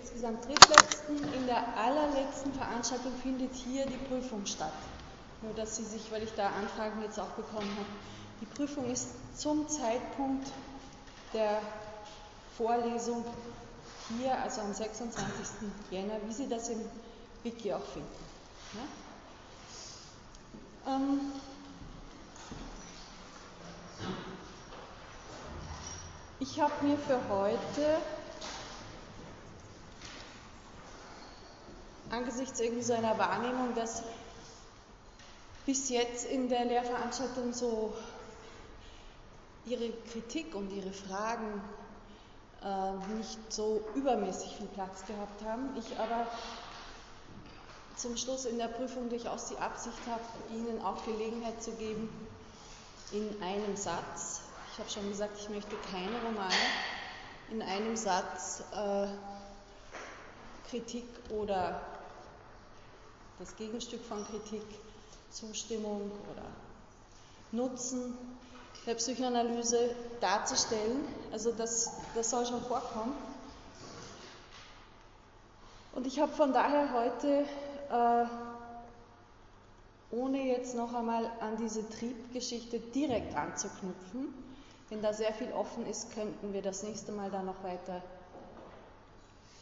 insgesamt drittletzten. In der allerletzten Veranstaltung findet hier die Prüfung statt. Nur dass Sie sich, weil ich da Anfragen jetzt auch bekommen habe, die Prüfung ist zum Zeitpunkt der Vorlesung hier, also am 26. Jänner, wie Sie das im Wiki auch finden. Ja? Ähm, ich habe mir für heute angesichts irgendwie so einer Wahrnehmung, dass bis jetzt in der Lehrveranstaltung so ihre Kritik und ihre Fragen äh, nicht so übermäßig viel Platz gehabt haben. Ich aber zum Schluss in der Prüfung durchaus die Absicht habe, Ihnen auch Gelegenheit zu geben, in einem Satz, ich habe schon gesagt, ich möchte keine Romane, in einem Satz äh, Kritik oder das Gegenstück von Kritik, Zustimmung oder Nutzen der Psychoanalyse darzustellen. Also das, das soll schon vorkommen. Und ich habe von daher heute, äh, ohne jetzt noch einmal an diese Triebgeschichte direkt anzuknüpfen, wenn da sehr viel offen ist, könnten wir das nächste Mal dann noch weiter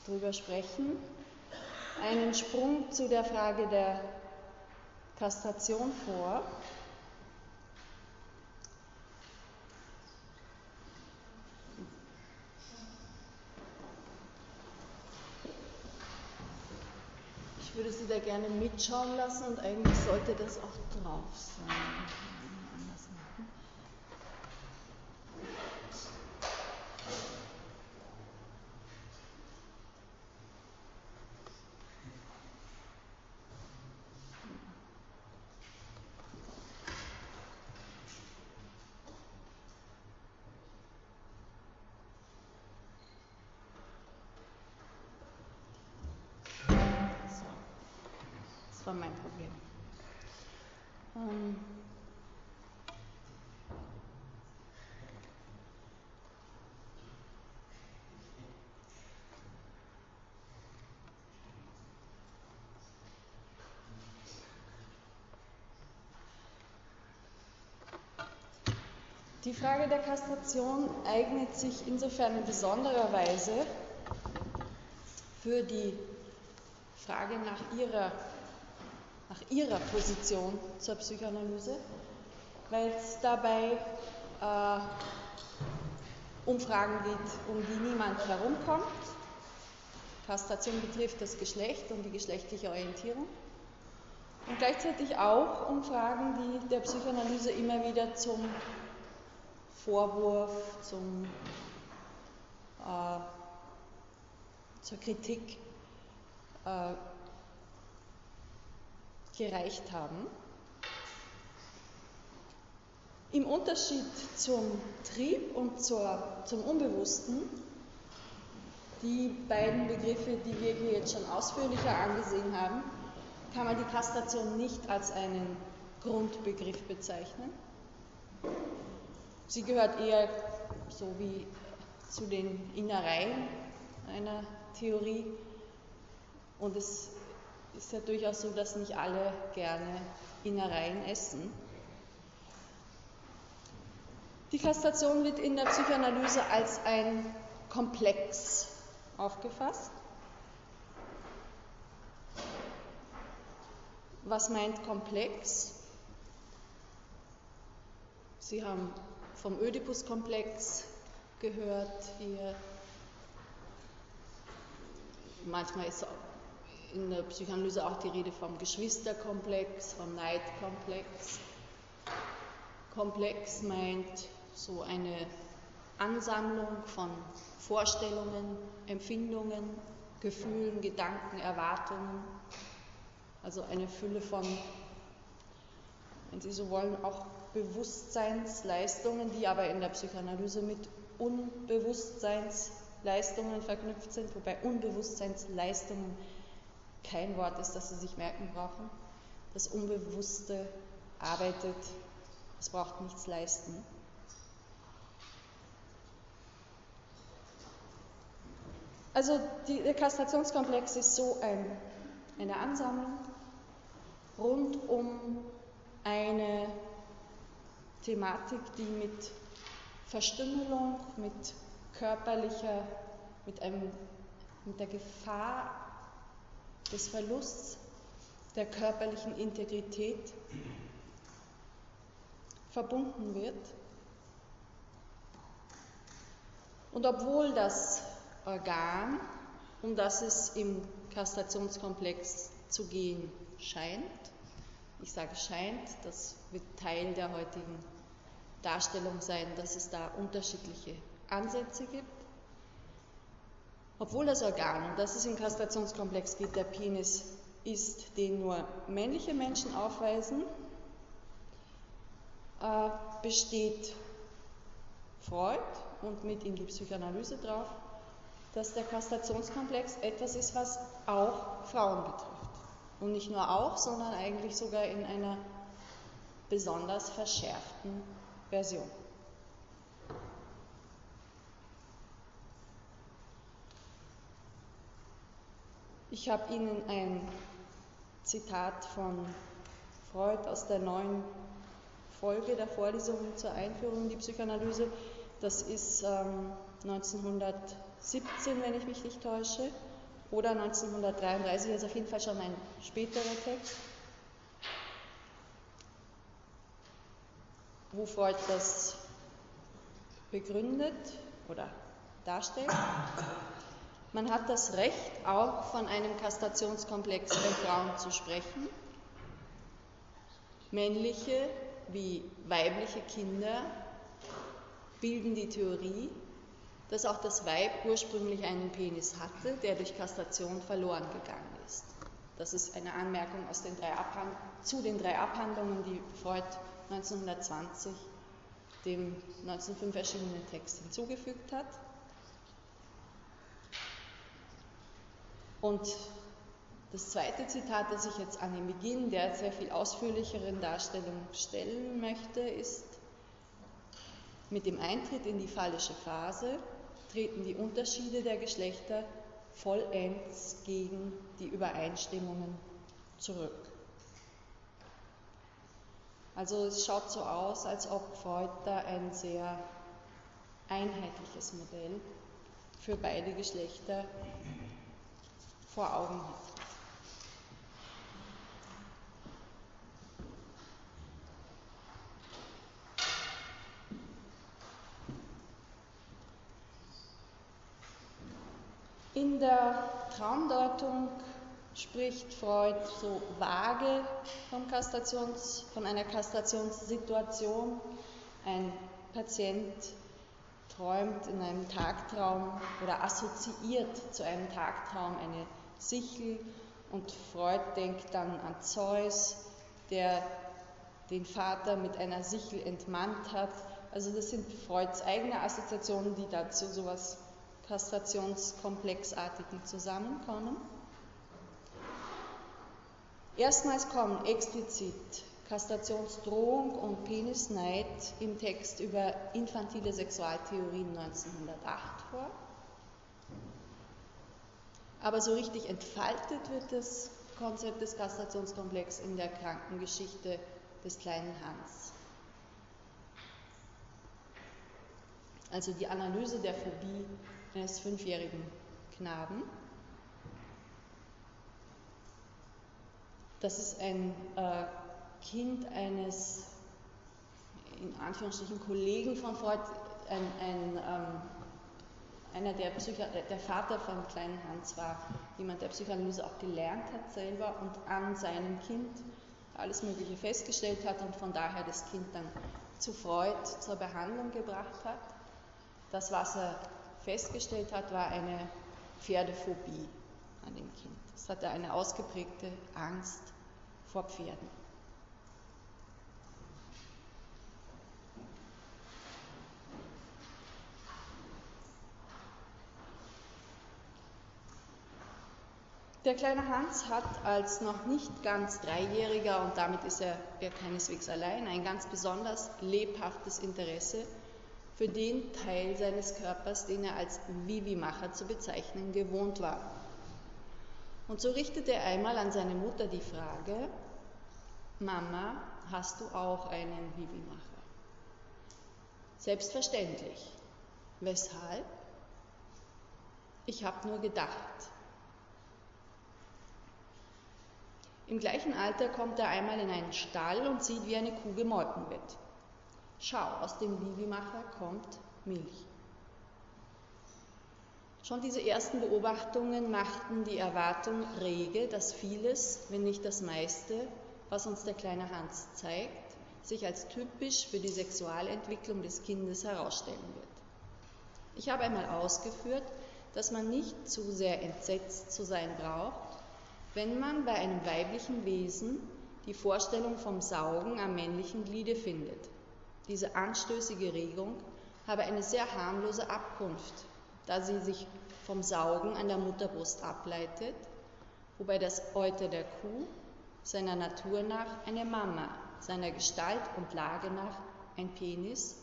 drüber sprechen. Einen Sprung zu der Frage der Kastration vor. würde Sie da gerne mitschauen lassen und eigentlich sollte das auch drauf sein. war mein Problem. Ähm Die Frage der Kastration eignet sich insofern in besonderer Weise für die Frage nach ihrer nach ihrer Position zur Psychoanalyse, weil es dabei äh, um Fragen geht, um die niemand herumkommt. Kastration betrifft das Geschlecht und die geschlechtliche Orientierung. Und gleichzeitig auch um Fragen, die der Psychoanalyse immer wieder zum Vorwurf, zum, äh, zur Kritik äh, gereicht haben. Im Unterschied zum Trieb und zur, zum Unbewussten, die beiden Begriffe, die wir hier jetzt schon ausführlicher angesehen haben, kann man die Kastration nicht als einen Grundbegriff bezeichnen. Sie gehört eher so wie zu den Innereien einer Theorie und es ist ja durchaus so, dass nicht alle gerne Innereien essen. Die Kastration wird in der Psychoanalyse als ein Komplex aufgefasst. Was meint komplex? Sie haben vom Oedipus-Komplex gehört hier. Manchmal ist in der Psychoanalyse auch die Rede vom Geschwisterkomplex, vom Neidkomplex. Komplex meint so eine Ansammlung von Vorstellungen, Empfindungen, Gefühlen, Gedanken, Erwartungen. Also eine Fülle von, wenn Sie so wollen, auch Bewusstseinsleistungen, die aber in der Psychoanalyse mit Unbewusstseinsleistungen verknüpft sind, wobei Unbewusstseinsleistungen kein Wort ist, das Sie sich merken brauchen. Das Unbewusste arbeitet, es braucht nichts leisten. Also die, der Kastrationskomplex ist so ein, eine Ansammlung rund um eine Thematik, die mit Verstümmelung, mit körperlicher, mit, einem, mit der Gefahr des Verlusts der körperlichen Integrität verbunden wird. Und obwohl das Organ, um das es im Kastrationskomplex zu gehen scheint, ich sage scheint, das wird Teil der heutigen Darstellung sein, dass es da unterschiedliche Ansätze gibt. Obwohl das Organ, um das es im Kastrationskomplex geht, der Penis ist, den nur männliche Menschen aufweisen, äh, besteht Freud und mit ihm die Psychoanalyse drauf, dass der Kastrationskomplex etwas ist, was auch Frauen betrifft. Und nicht nur auch, sondern eigentlich sogar in einer besonders verschärften Version. Ich habe Ihnen ein Zitat von Freud aus der neuen Folge der Vorlesung zur Einführung in die Psychoanalyse. Das ist ähm, 1917, wenn ich mich nicht täusche, oder 1933, also auf jeden Fall schon ein späterer Text, wo Freud das begründet oder darstellt. Man hat das Recht, auch von einem Kastrationskomplex bei Frauen zu sprechen. Männliche wie weibliche Kinder bilden die Theorie, dass auch das Weib ursprünglich einen Penis hatte, der durch Kastration verloren gegangen ist. Das ist eine Anmerkung den drei zu den drei Abhandlungen, die Freud 1920 dem 1905 erschienenen Text hinzugefügt hat. Und das zweite Zitat, das ich jetzt an den Beginn der sehr viel ausführlicheren Darstellung stellen möchte, ist, mit dem Eintritt in die phallische Phase treten die Unterschiede der Geschlechter vollends gegen die Übereinstimmungen zurück. Also es schaut so aus, als ob Freud da ein sehr einheitliches Modell für beide Geschlechter vor Augen hat. In der Traumdeutung spricht Freud so vage von einer Kastrationssituation. Ein Patient träumt in einem Tagtraum oder assoziiert zu einem Tagtraum eine Sichel und Freud denkt dann an Zeus, der den Vater mit einer Sichel entmannt hat. Also das sind Freuds eigene Assoziationen, die dazu so etwas Kastrationskomplexartigen zusammenkommen. Erstmals kommen explizit Kastrationsdrohung und Penisneid im Text über infantile Sexualtheorien 1908 vor. Aber so richtig entfaltet wird das Konzept des Kastrationskomplex in der Krankengeschichte des kleinen Hans. Also die Analyse der Phobie eines fünfjährigen Knaben. Das ist ein äh, Kind eines, in Anführungsstrichen, Kollegen von Freud, ein, ein ähm, einer der, Psycho der Vater von kleinen Hans war jemand, der Psychoanalyse auch gelernt hat selber und an seinem Kind alles Mögliche festgestellt hat und von daher das Kind dann zu Freud zur Behandlung gebracht hat. Das, was er festgestellt hat, war eine Pferdephobie an dem Kind. Es hatte eine ausgeprägte Angst vor Pferden. Der kleine Hans hat als noch nicht ganz Dreijähriger, und damit ist er ja keineswegs allein, ein ganz besonders lebhaftes Interesse für den Teil seines Körpers, den er als Vivi-Macher zu bezeichnen gewohnt war. Und so richtete er einmal an seine Mutter die Frage, Mama, hast du auch einen Vivi-Macher? Selbstverständlich. Weshalb? Ich habe nur gedacht. Im gleichen Alter kommt er einmal in einen Stall und sieht, wie eine Kuh gemolken wird. Schau, aus dem Vivi-Macher kommt Milch. Schon diese ersten Beobachtungen machten die Erwartung rege, dass vieles, wenn nicht das meiste, was uns der kleine Hans zeigt, sich als typisch für die Sexualentwicklung des Kindes herausstellen wird. Ich habe einmal ausgeführt, dass man nicht zu sehr entsetzt zu sein braucht, wenn man bei einem weiblichen Wesen die Vorstellung vom Saugen am männlichen Gliede findet. Diese anstößige Regung habe eine sehr harmlose Abkunft, da sie sich vom Saugen an der Mutterbrust ableitet, wobei das Euter der Kuh seiner Natur nach eine Mama, seiner Gestalt und Lage nach ein Penis,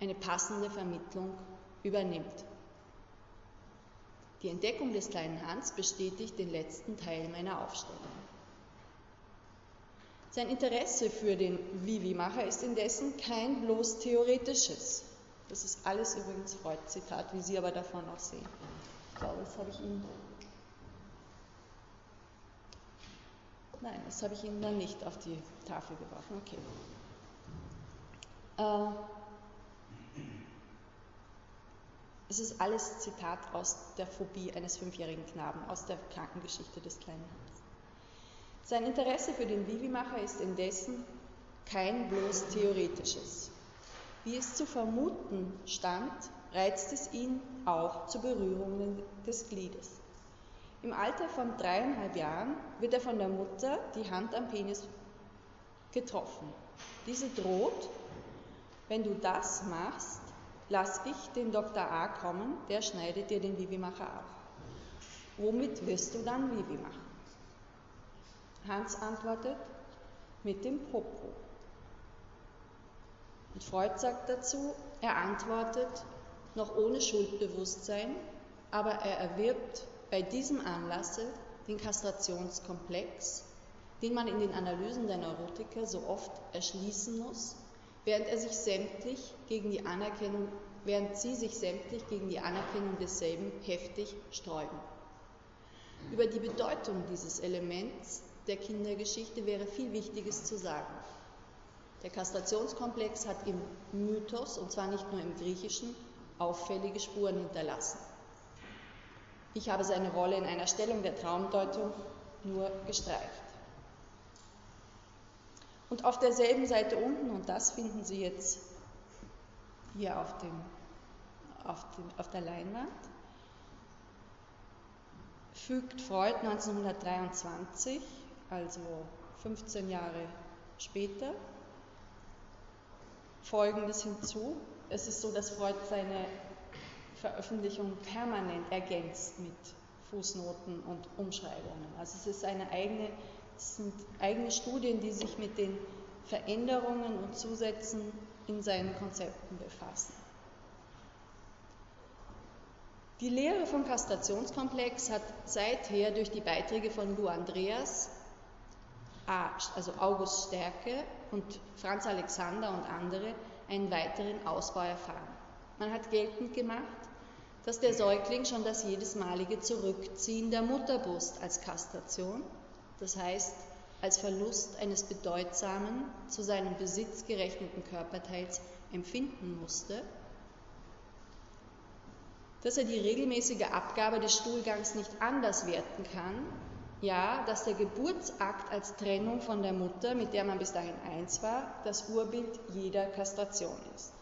eine passende Vermittlung übernimmt. Die Entdeckung des kleinen Hans bestätigt den letzten Teil meiner Aufstellung. Sein Interesse für den Vivi-Macher ist indessen kein bloß theoretisches. Das ist alles übrigens Freud-Zitat, wie Sie aber davon auch sehen. Ich glaube, das habe ich Ihnen. Nein, das habe ich Ihnen dann nicht auf die Tafel geworfen. Okay. Äh, es ist alles Zitat aus der Phobie eines fünfjährigen Knaben, aus der Krankengeschichte des kleinen Hans. Sein Interesse für den Vivi-Macher ist indessen kein bloß theoretisches. Wie es zu vermuten stand, reizt es ihn auch zu Berührungen des Gliedes. Im Alter von dreieinhalb Jahren wird er von der Mutter die Hand am Penis getroffen. Diese droht, wenn du das machst, lass ich den Dr. A kommen, der schneidet dir den Vivi-Macher ab. Womit wirst du dann Vivi machen? Hans antwortet, mit dem Popo. Und Freud sagt dazu, er antwortet noch ohne Schuldbewusstsein, aber er erwirbt bei diesem Anlasse den Kastrationskomplex, den man in den Analysen der Neurotiker so oft erschließen muss, während er sich sämtlich gegen die Anerkennung, während sie sich sämtlich gegen die Anerkennung desselben heftig sträuben. Über die Bedeutung dieses Elements der Kindergeschichte wäre viel Wichtiges zu sagen. Der Kastrationskomplex hat im Mythos, und zwar nicht nur im Griechischen, auffällige Spuren hinterlassen. Ich habe seine Rolle in einer Stellung der Traumdeutung nur gestreift. Und auf derselben Seite unten, und das finden Sie jetzt hier auf, dem, auf, dem, auf der Leinwand, fügt Freud 1923, also 15 Jahre später, Folgendes hinzu. Es ist so, dass Freud seine Veröffentlichung permanent ergänzt mit Fußnoten und Umschreibungen. Also es ist eine eigene, es sind eigene Studien, die sich mit den Veränderungen und Zusätzen in seinen Konzepten befassen. Die Lehre vom Kastrationskomplex hat seither durch die Beiträge von Lou Andreas, also August Stärke und Franz Alexander und andere einen weiteren Ausbau erfahren. Man hat geltend gemacht, dass der Säugling schon das jedesmalige Zurückziehen der Mutterbrust als Kastration, das heißt als Verlust eines bedeutsamen, zu seinem Besitz gerechneten Körperteils empfinden musste, dass er die regelmäßige Abgabe des Stuhlgangs nicht anders werten kann, ja, dass der Geburtsakt als Trennung von der Mutter, mit der man bis dahin eins war, das Urbild jeder Kastration ist.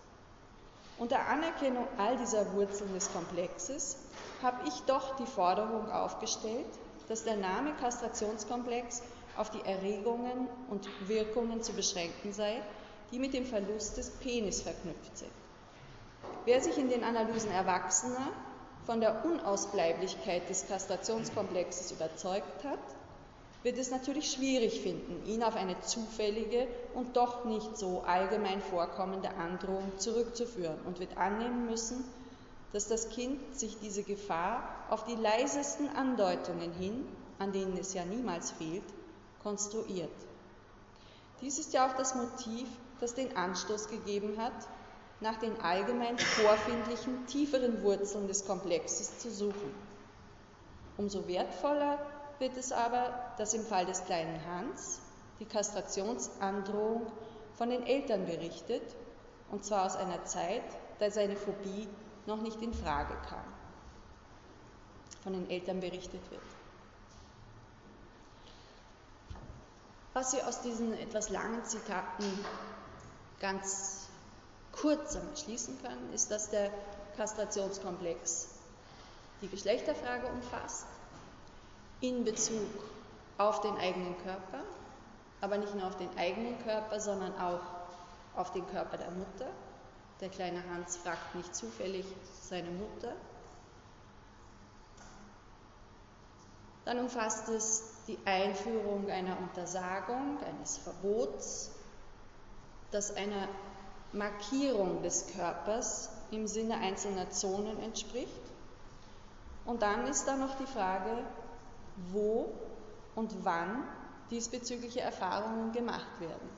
Unter Anerkennung all dieser Wurzeln des Komplexes habe ich doch die Forderung aufgestellt, dass der Name Kastrationskomplex auf die Erregungen und Wirkungen zu beschränken sei, die mit dem Verlust des Penis verknüpft sind. Wer sich in den Analysen wird es natürlich schwierig finden, ihn auf eine zufällige und doch nicht so allgemein vorkommende Androhung zurückzuführen und wird annehmen müssen, dass das Kind sich diese Gefahr auf die leisesten Andeutungen hin, an denen es ja niemals fehlt, konstruiert. Dies ist ja auch das Motiv, das den Anstoß gegeben hat, nach den allgemein vorfindlichen, tieferen Wurzeln des Komplexes zu suchen. Umso wertvoller wird es aber, dass im Fall des kleinen Hans die Kastrationsandrohung von den Eltern berichtet, und zwar aus einer Zeit, da seine Phobie noch nicht in Frage kam. Von den Eltern berichtet wird. Was Sie aus diesen etwas langen Zitaten ganz kurz schließen können, ist, dass der Kastrationskomplex die Geschlechterfrage umfasst in Bezug auf den eigenen Körper, aber nicht nur auf den eigenen Körper, sondern auch auf den Körper der Mutter. Der kleine Hans fragt nicht zufällig seine Mutter. Dann umfasst es die Einführung einer Untersagung, eines Verbots, das einer Markierung des Körpers im Sinne einzelner Zonen entspricht. Und dann ist da noch die Frage, wo und wann diesbezügliche Erfahrungen gemacht werden.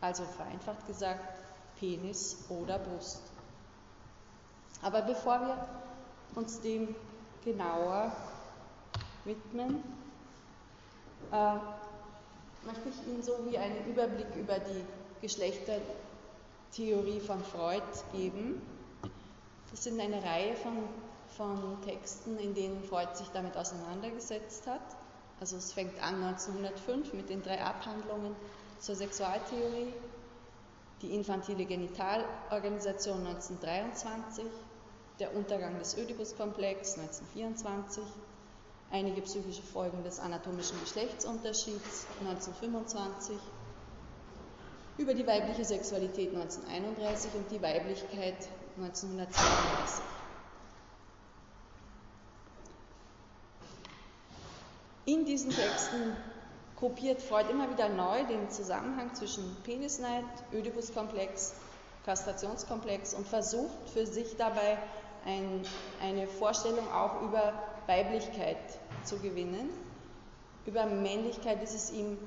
Also vereinfacht gesagt, Penis oder Brust. Aber bevor wir uns dem genauer widmen, äh, möchte ich Ihnen so wie einen Überblick über die Geschlechtertheorie von Freud geben. Das sind eine Reihe von von Texten, in denen Freud sich damit auseinandergesetzt hat. Also es fängt an 1905 mit den drei Abhandlungen zur Sexualtheorie, die infantile Genitalorganisation 1923, der Untergang des Oedipus-Komplex 1924, einige psychische Folgen des anatomischen Geschlechtsunterschieds 1925, über die weibliche Sexualität 1931 und die Weiblichkeit 1932. In diesen Texten kopiert Freud immer wieder neu den Zusammenhang zwischen Penisneid, Oedipus-Komplex, Kastrationskomplex und versucht für sich dabei ein, eine Vorstellung auch über Weiblichkeit zu gewinnen. Über Männlichkeit ist es ihm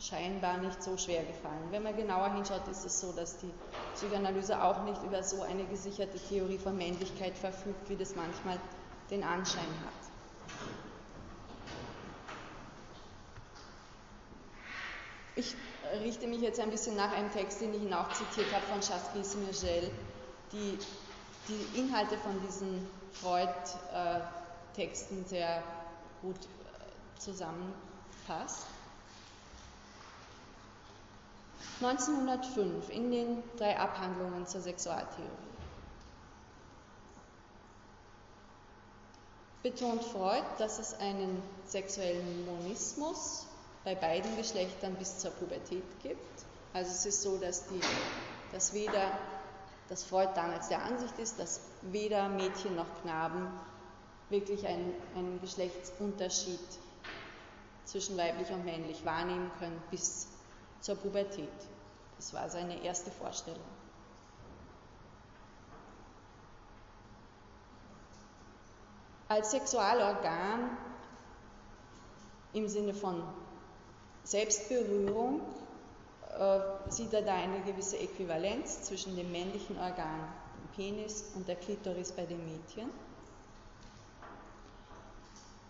scheinbar nicht so schwer gefallen. Wenn man genauer hinschaut, ist es so, dass die Psychoanalyse auch nicht über so eine gesicherte Theorie von Männlichkeit verfügt, wie das manchmal den Anschein hat. Ich richte mich jetzt ein bisschen nach einem Text, den ich Ihnen auch zitiert habe von Chasqui Mirgel, die die Inhalte von diesen Freud-Texten sehr gut äh, zusammenfasst. 1905 in den drei Abhandlungen zur Sexualtheorie betont Freud, dass es einen sexuellen Monismus bei beiden Geschlechtern bis zur Pubertät gibt. Also es ist so, dass, die, dass weder, dass Freud damals der Ansicht ist, dass weder Mädchen noch Knaben wirklich einen, einen Geschlechtsunterschied zwischen weiblich und männlich wahrnehmen können bis zur Pubertät. Das war seine erste Vorstellung. Als Sexualorgan im Sinne von Selbstberührung äh, sieht er da eine gewisse Äquivalenz zwischen dem männlichen Organ, dem Penis, und der Klitoris bei den Mädchen.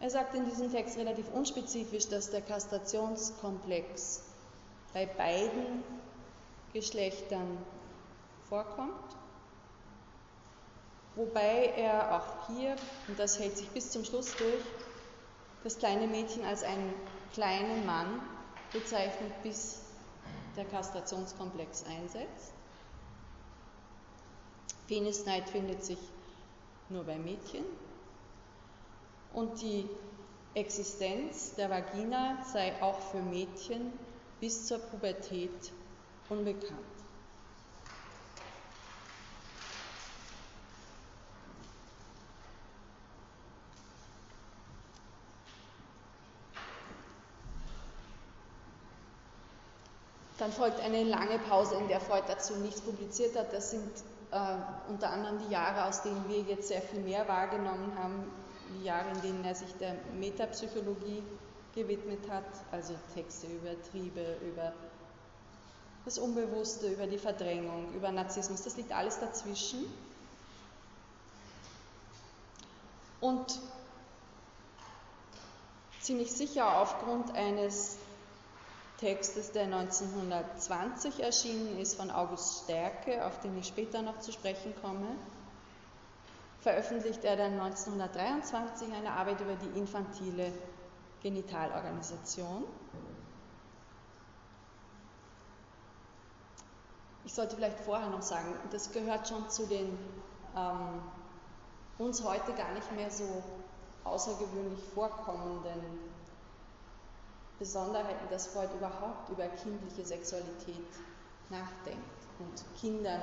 Er sagt in diesem Text relativ unspezifisch, dass der Kastrationskomplex bei beiden Geschlechtern vorkommt, wobei er auch hier, und das hält sich bis zum Schluss durch, das kleine Mädchen als einen kleinen Mann bezeichnet, bis der Kastrationskomplex einsetzt. Penisneid findet sich nur bei Mädchen und die Existenz der Vagina sei auch für Mädchen bis zur Pubertät unbekannt. Dann folgt eine lange Pause, in der Freud dazu nichts publiziert hat. Das sind äh, unter anderem die Jahre, aus denen wir jetzt sehr viel mehr wahrgenommen haben, die Jahre, in denen er sich der Metapsychologie gewidmet hat, also Texte über Triebe, über das Unbewusste, über die Verdrängung, über Narzissmus, das liegt alles dazwischen. Und ziemlich sicher aufgrund eines Textes, der 1920 erschienen ist von August Stärke, auf den ich später noch zu sprechen komme, veröffentlicht er dann 1923 eine Arbeit über die infantile Genitalorganisation. Ich sollte vielleicht vorher noch sagen, das gehört schon zu den ähm, uns heute gar nicht mehr so außergewöhnlich vorkommenden Besonderheiten, dass Freud überhaupt über kindliche Sexualität nachdenkt und Kindern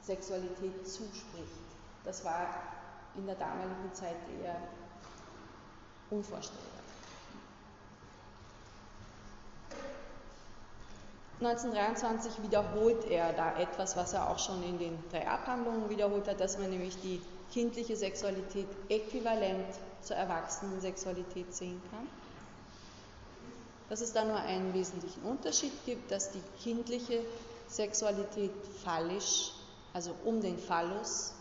Sexualität zuspricht. Das war in der damaligen Zeit eher unvorstellbar. 1923 wiederholt er da etwas, was er auch schon in den drei Abhandlungen wiederholt hat, dass man nämlich die kindliche Sexualität äquivalent zur erwachsenen Sexualität sehen kann. Dass es da nur einen wesentlichen Unterschied gibt, dass die kindliche Sexualität phallisch, also um den Phallus,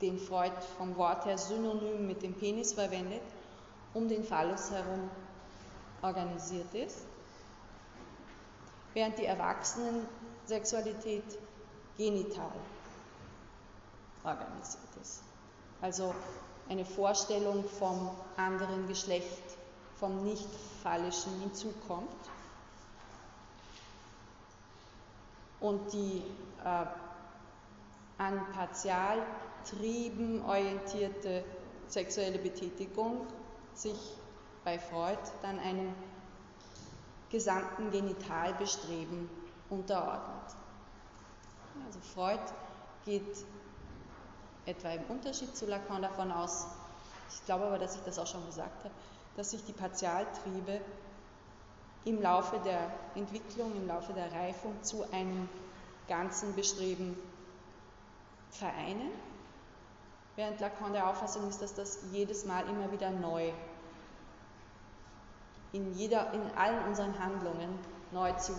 den Freud vom Wort her synonym mit dem Penis verwendet, um den Phallus herum organisiert ist, während die Erwachsenen-Sexualität genital organisiert ist. Also eine Vorstellung vom anderen Geschlecht, vom nicht-phallischen hinzukommt. Und die äh, an Partialtrieben orientierte sexuelle Betätigung sich bei Freud dann einem gesamten Genitalbestreben unterordnet. Also Freud geht etwa im Unterschied zu Lacan davon aus, ich glaube aber, dass ich das auch schon gesagt habe, dass sich die Partialtriebe im Laufe der Entwicklung, im Laufe der Reifung zu einem ganzen Bestreben vereinen, während Lacan der Auffassung ist, dass das jedes Mal immer wieder neu in, jeder, in allen unseren Handlungen neu zu,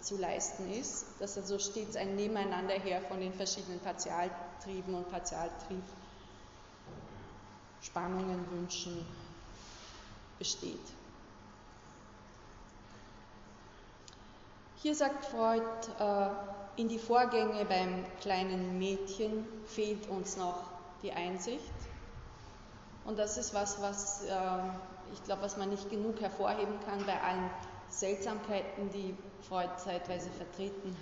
zu leisten ist, dass also stets ein Nebeneinander her von den verschiedenen Partialtrieben und Partialtriebspannungen, Wünschen besteht. Hier sagt Freud, äh, in die Vorgänge beim kleinen Mädchen fehlt uns noch die Einsicht. Und das ist was, was äh, ich glaube, was man nicht genug hervorheben kann bei allen Seltsamkeiten, die Freud zeitweise vertreten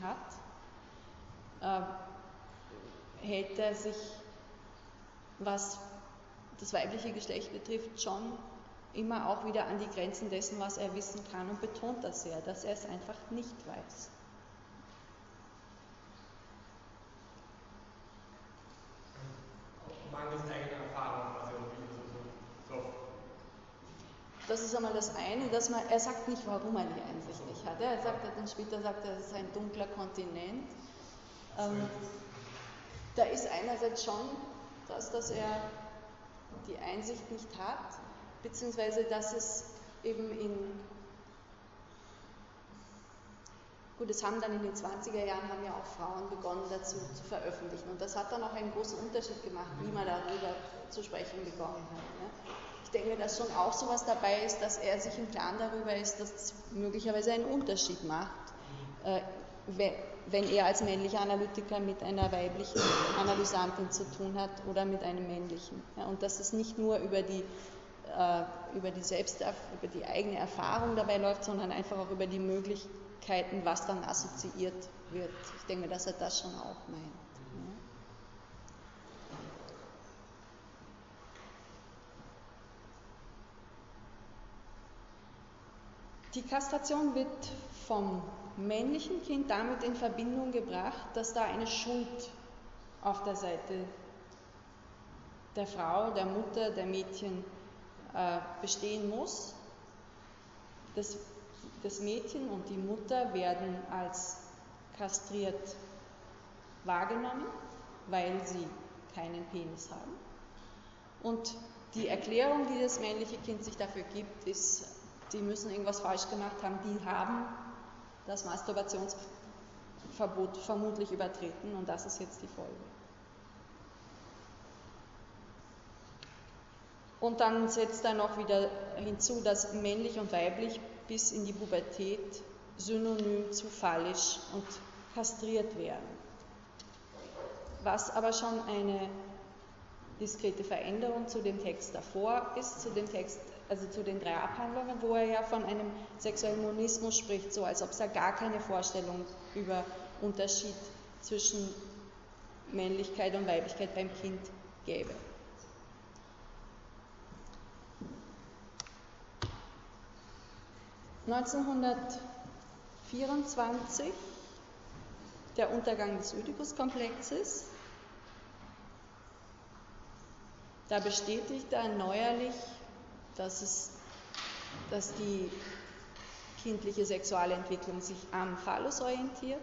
hat, äh, hält er sich, was das weibliche Geschlecht betrifft, schon immer auch wieder an die Grenzen dessen, was er wissen kann und betont das sehr, dass er es einfach nicht weiß. Mangels eigener Erfahrung, so, so das ist einmal das eine, dass man, er sagt nicht, warum er die Einsicht nicht hat. Er sagt dann später, sagt er, es ist ein dunkler Kontinent. Ähm, da ist einerseits schon das, dass er die Einsicht nicht hat, beziehungsweise dass es eben in Gut, es haben dann in den 20er Jahren haben ja auch Frauen begonnen dazu zu veröffentlichen und das hat dann auch einen großen Unterschied gemacht, wie man darüber zu sprechen begonnen hat. Ne? Ich denke, dass schon auch so etwas dabei ist, dass er sich im Klaren darüber ist, dass es möglicherweise einen Unterschied macht, äh, wenn er als männlicher Analytiker mit einer weiblichen Analysantin zu tun hat oder mit einem männlichen. Und dass es nicht nur über die, über, die Selbst über die eigene Erfahrung dabei läuft, sondern einfach auch über die Möglichkeiten, was dann assoziiert wird. Ich denke, dass er das schon auch meint. Die Kastration wird vom männlichen Kind damit in Verbindung gebracht, dass da eine Schuld auf der Seite der Frau, der Mutter, der Mädchen äh, bestehen muss. Das das Mädchen und die Mutter werden als kastriert wahrgenommen, weil sie keinen Penis haben. Und die Erklärung, die das männliche Kind sich dafür gibt, ist, die müssen irgendwas falsch gemacht haben, die haben das Masturbationsverbot vermutlich übertreten und das ist jetzt die Folge. Und dann setzt er noch wieder hinzu, dass männlich und weiblich bis in die Pubertät synonym zu phallisch und kastriert werden. Was aber schon eine diskrete Veränderung zu dem Text davor ist, zu dem Text, also zu den drei Abhandlungen, wo er ja von einem sexuellen Monismus spricht, so als ob es da gar keine Vorstellung über Unterschied zwischen Männlichkeit und Weiblichkeit beim Kind gäbe. ...1924 der Untergang des Oedipus-Komplexes. Da bestätigt er neuerlich, dass, es, dass die kindliche Sexualentwicklung sich am Phallus orientiert,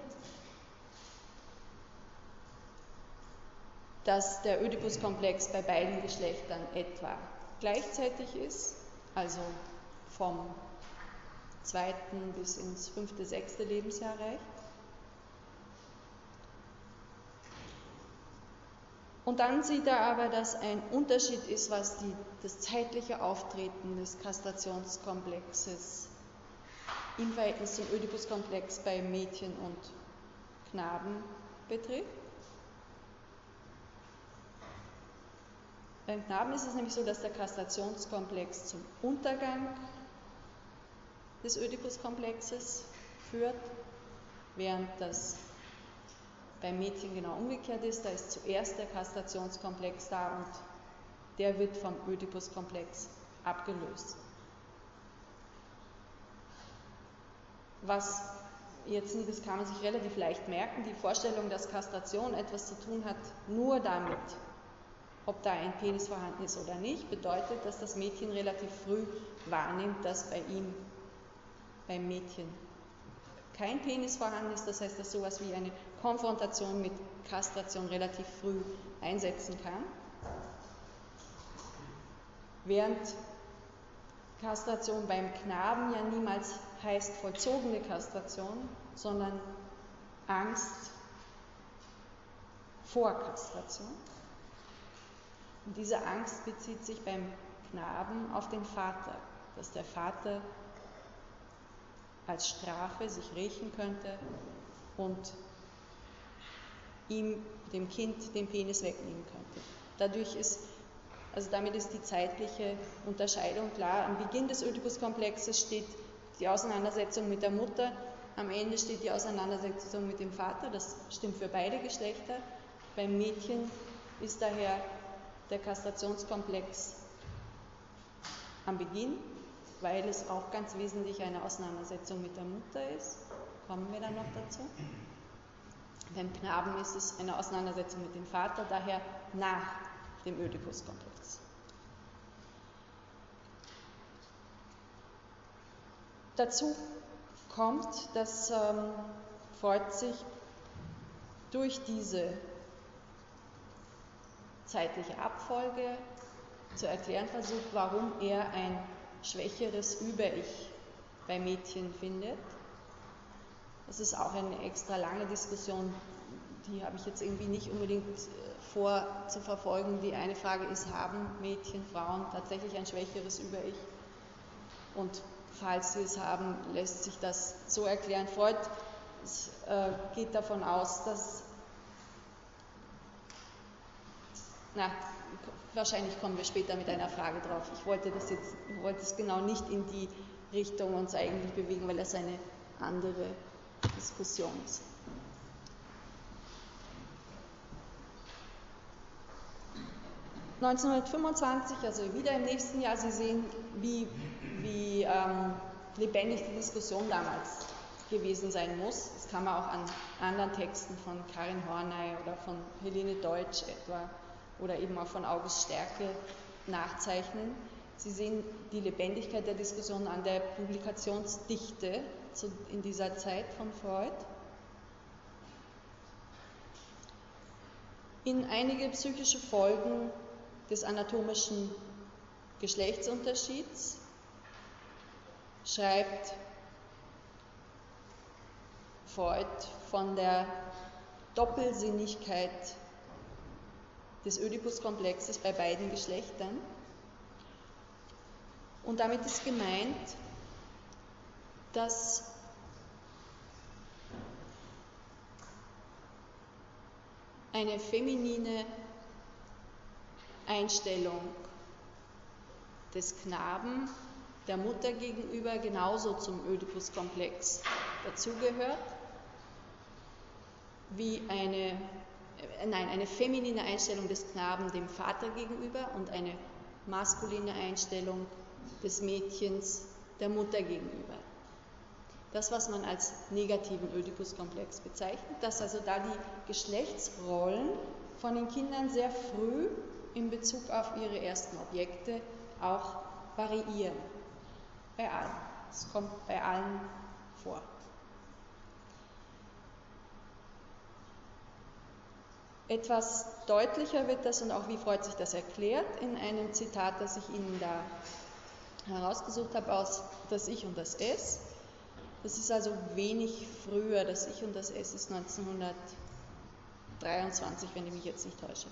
dass der Oedipus-Komplex bei beiden Geschlechtern etwa gleichzeitig ist, also vom zweiten bis ins fünfte, sechste Lebensjahr reicht. Und dann sieht er aber, dass ein Unterschied ist, was die, das zeitliche Auftreten des Kastrationskomplexes im Verhältnis zum Oedipuskomplex bei Mädchen und Knaben betrifft. Beim Knaben ist es nämlich so, dass der Kastrationskomplex zum Untergang des Oedipuskomplexes führt, während das beim Mädchen genau umgekehrt ist. Da ist zuerst der Kastrationskomplex da und der wird vom Oedipuskomplex abgelöst. Was jetzt, das kann man sich relativ leicht merken, die Vorstellung, dass Kastration etwas zu tun hat, nur damit, ob da ein Penis vorhanden ist oder nicht, bedeutet, dass das Mädchen relativ früh wahrnimmt, dass bei ihm, beim Mädchen, kein Penis vorhanden ist. Das heißt, dass sowas wie eine Konfrontation mit Kastration relativ früh einsetzen kann. Während Kastration beim Knaben ja niemals heißt vollzogene Kastration, sondern Angst vor Kastration. Und diese Angst bezieht sich beim Knaben auf den Vater, dass der Vater als Strafe sich rächen könnte und ihm, dem Kind, den Penis wegnehmen könnte. Dadurch ist, also damit ist die zeitliche Unterscheidung klar. Am Beginn des Oedipus-Komplexes steht die Auseinandersetzung mit der Mutter, am Ende steht die Auseinandersetzung mit dem Vater, das stimmt für beide Geschlechter. Beim Mädchen ist daher der Kastrationskomplex am Beginn, weil es auch ganz wesentlich eine Auseinandersetzung mit der Mutter ist. Kommen wir dann noch dazu. Beim Knaben ist es eine Auseinandersetzung mit dem Vater, daher nach dem Oedipus-Komplex. Dazu kommt, dass ähm, Freud sich durch diese zeitliche Abfolge zu erklären versucht, warum er ein schwächeres Über-Ich bei Mädchen findet das ist auch eine extra lange Diskussion, die habe ich jetzt irgendwie nicht unbedingt äh, vor zu verfolgen. Die eine Frage ist, haben Mädchen, Frauen tatsächlich ein schwächeres Über-Ich? Und falls sie es haben, lässt sich das so erklären. Freud äh, geht davon aus, dass, na, wahrscheinlich kommen wir später mit einer Frage drauf. Ich wollte das jetzt, wollte es genau nicht in die Richtung uns eigentlich bewegen, weil das eine andere Diskussion ist. ...1925, also wieder im nächsten Jahr, Sie sehen, wie, wie ähm, lebendig die Diskussion damals gewesen sein muss. Das kann man auch an anderen Texten von Karin Horney oder von Helene Deutsch etwa oder eben auch von August Stärke nachzeichnen. Sie sehen die Lebendigkeit der Diskussion an der Publikationsdichte in dieser Zeit von Freud. In einige psychische Folgen des anatomischen Geschlechtsunterschieds schreibt Freud von der Doppelsinnigkeit des Oedipus-Komplexes bei beiden Geschlechtern. Und damit ist gemeint, dass eine feminine Einstellung des Knaben der Mutter gegenüber genauso zum Oedipus-Komplex dazugehört, wie eine, nein, eine feminine Einstellung des Knaben dem Vater gegenüber und eine maskuline Einstellung des Mädchens der Mutter gegenüber. Das, was man als negativen Oedipus-Komplex bezeichnet, dass also da die Geschlechtsrollen von den Kindern sehr früh in Bezug auf ihre ersten Objekte auch variieren. Bei allen. Es kommt bei allen vor. Etwas deutlicher wird das und auch wie Freud sich das erklärt in einem Zitat, das ich Ihnen da herausgesucht habe aus Das Ich und das Es. Das ist also wenig früher. Das Ich und das Es ist 1923, wenn ich mich jetzt nicht täusche.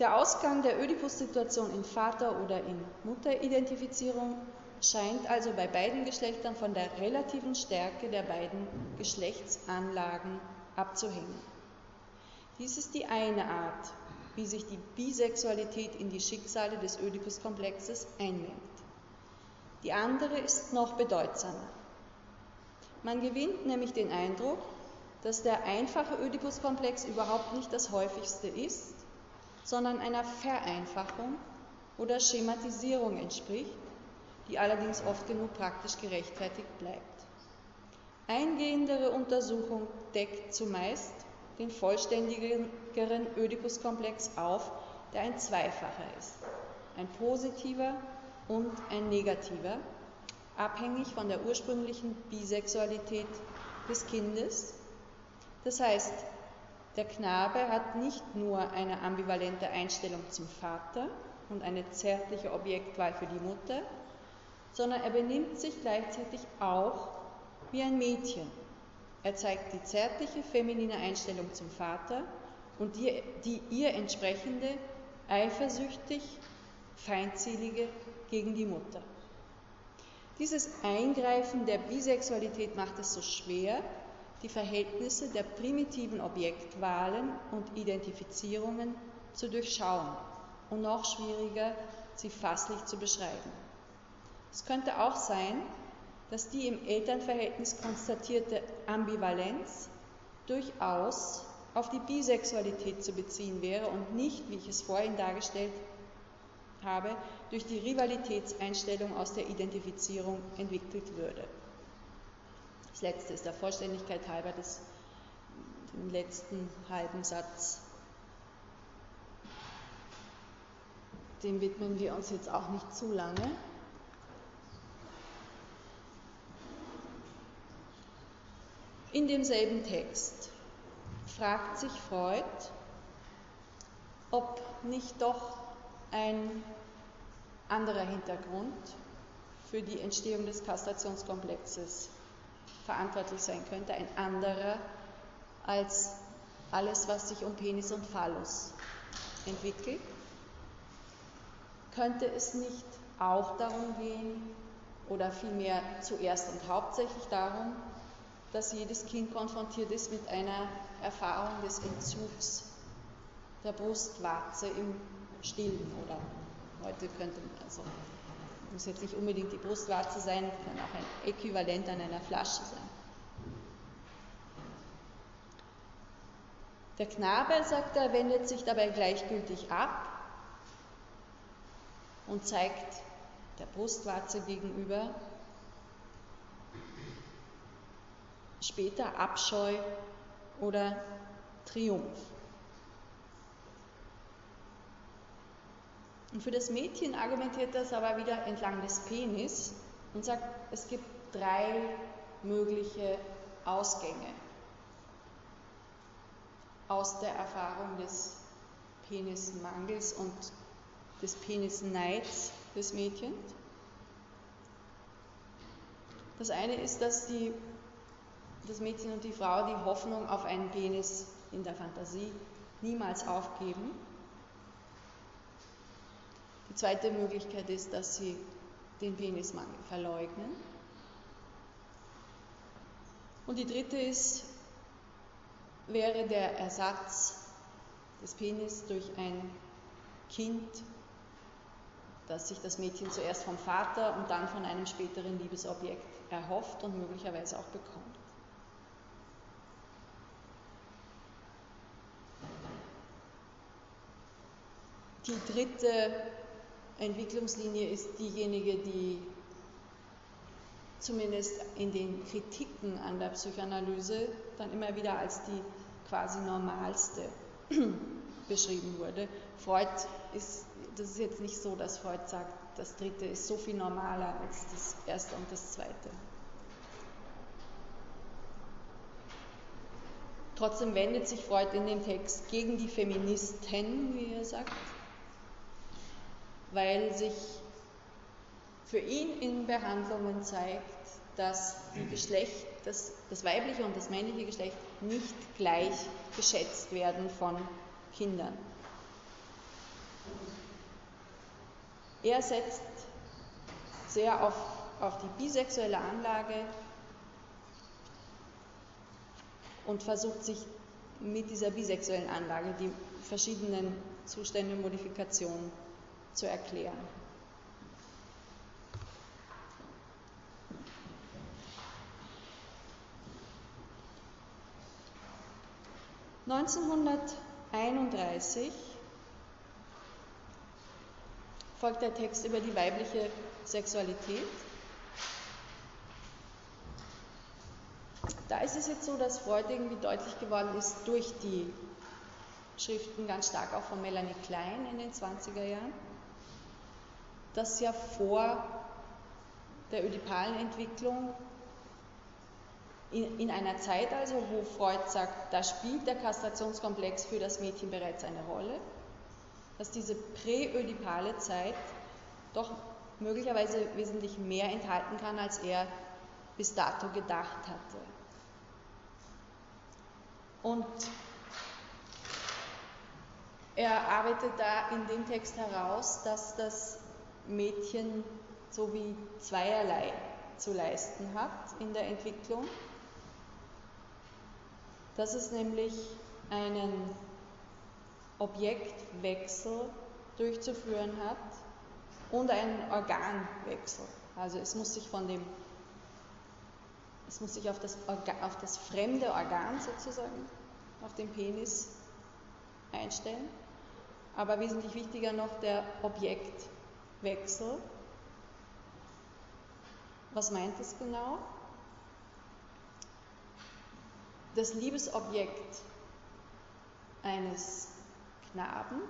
Der Ausgang der Ödipus-Situation in Vater- oder in Mutteridentifizierung scheint also bei beiden Geschlechtern von der relativen Stärke der beiden Geschlechtsanlagen abzuhängen. Dies ist die eine Art, wie sich die Bisexualität in die Schicksale des Ödipus-Komplexes einmengt. Die andere ist noch bedeutsamer. Man gewinnt nämlich den Eindruck, dass der einfache Ödipus-Komplex überhaupt nicht das häufigste ist, sondern einer Vereinfachung oder Schematisierung entspricht, die allerdings oft genug praktisch gerechtfertigt bleibt. Eingehendere Untersuchung deckt zumeist den vollständigeren Ödipus-Komplex auf, der ein zweifacher ist, ein positiver und ein negativer, abhängig von der ursprünglichen Bisexualität des Kindes. Das heißt, der Knabe hat nicht nur eine ambivalente Einstellung zum Vater und eine zärtliche Objektwahl für die Mutter, sondern er benimmt sich gleichzeitig auch wie ein Mädchen er zeigt die zärtliche feminine Einstellung zum Vater und die, die ihr entsprechende eifersüchtig feindselige gegen die Mutter. Dieses Eingreifen der Bisexualität macht es so schwer, die Verhältnisse der primitiven Objektwahlen und Identifizierungen zu durchschauen und noch schwieriger, sie fasslich zu beschreiben. Es könnte auch sein, dass die im Elternverhältnis konstatierte Ambivalenz durchaus auf die Bisexualität zu beziehen wäre und nicht, wie ich es vorhin dargestellt habe, durch die Rivalitätseinstellung aus der Identifizierung entwickelt würde. Das letzte ist der Vollständigkeit halber des, den letzten halben Satz. Dem widmen wir uns jetzt auch nicht zu lange. In demselben Text fragt sich Freud, ob nicht doch ein anderer Hintergrund für die Entstehung des Kastrationskomplexes verantwortlich sein könnte, ein anderer als alles, was sich um Penis und Phallus entwickelt. Könnte es nicht auch darum gehen, oder vielmehr zuerst und hauptsächlich darum, dass jedes Kind konfrontiert ist mit einer Erfahrung des Entzugs der Brustwarze im Stillen oder heute könnte man also muss jetzt nicht unbedingt die Brustwarze sein, kann auch ein Äquivalent an einer Flasche sein. Der Knabe, sagt er, wendet sich dabei gleichgültig ab und zeigt der Brustwarze gegenüber später Abscheu oder Triumph. Und für das Mädchen argumentiert das aber wieder entlang des Penis und sagt, es gibt drei mögliche Ausgänge aus der Erfahrung des Penismangels und des Penisneids des Mädchens. Das eine ist, dass die, das Mädchen und die Frau die Hoffnung auf einen Penis in der Fantasie niemals aufgeben. Die zweite Möglichkeit ist, dass sie den Penismangel verleugnen. Und die dritte ist, wäre der Ersatz des Penis durch ein Kind, das sich das Mädchen zuerst vom Vater und dann von einem späteren Liebesobjekt erhofft und möglicherweise auch bekommt. Die dritte Entwicklungslinie ist diejenige, die zumindest in den Kritiken an der Psychoanalyse dann immer wieder als die quasi normalste beschrieben wurde. Freud ist, das ist jetzt nicht so, dass Freud sagt, das dritte ist so viel normaler als das erste und das zweite. Trotzdem wendet sich Freud in dem Text gegen die Feministen, wie er sagt, weil sich für ihn in Behandlungen zeigt, dass Geschlecht, das, das weibliche und das männliche Geschlecht nicht gleich geschätzt werden von Kindern. Er setzt sehr auf, auf die bisexuelle Anlage und versucht sich mit dieser bisexuellen Anlage die verschiedenen Zustände und Modifikationen zu erklären. 1931 folgt der Text über die weibliche Sexualität. Da ist es jetzt so, dass Freud irgendwie deutlich geworden ist durch die Schriften ganz stark auch von Melanie Klein in den 20er Jahren, dass ja vor der ödipalen Entwicklung in, in, einer Zeit also, wo Freud sagt, da spielt der Kastrationskomplex für das Mädchen bereits eine Rolle, dass diese präödipale Zeit doch möglicherweise wesentlich mehr enthalten kann, als er bis dato gedacht hatte. Und er arbeitet da in dem Text heraus, dass das Mädchen so wie zweierlei zu leisten hat in der Entwicklung dass es nämlich einen Objektwechsel durchzuführen hat und einen Organwechsel. Also es muss sich von dem, es muss sich auf das, auf das fremde Organ sozusagen, auf den Penis einstellen. Aber wesentlich wichtiger noch der Objektwechsel. Was meint es genau? das Liebesobjekt eines Knaben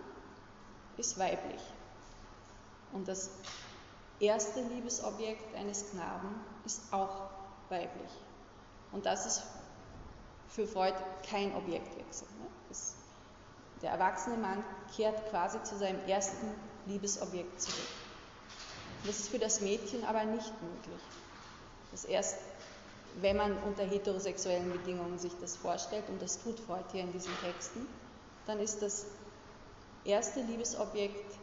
ist weiblich. Und das erste Liebesobjekt eines Knaben ist auch weiblich. Und das ist für Freud kein Objektwechsel. Ne? Das, der erwachsene Mann kehrt quasi zu seinem ersten Liebesobjekt zurück. Das ist für das Mädchen aber nicht möglich. Das erste wenn man unter heterosexuellen Bedingungen sich das vorstellt, und das tut Freud hier in diesen Texten, dann ist das erste Liebesobjekt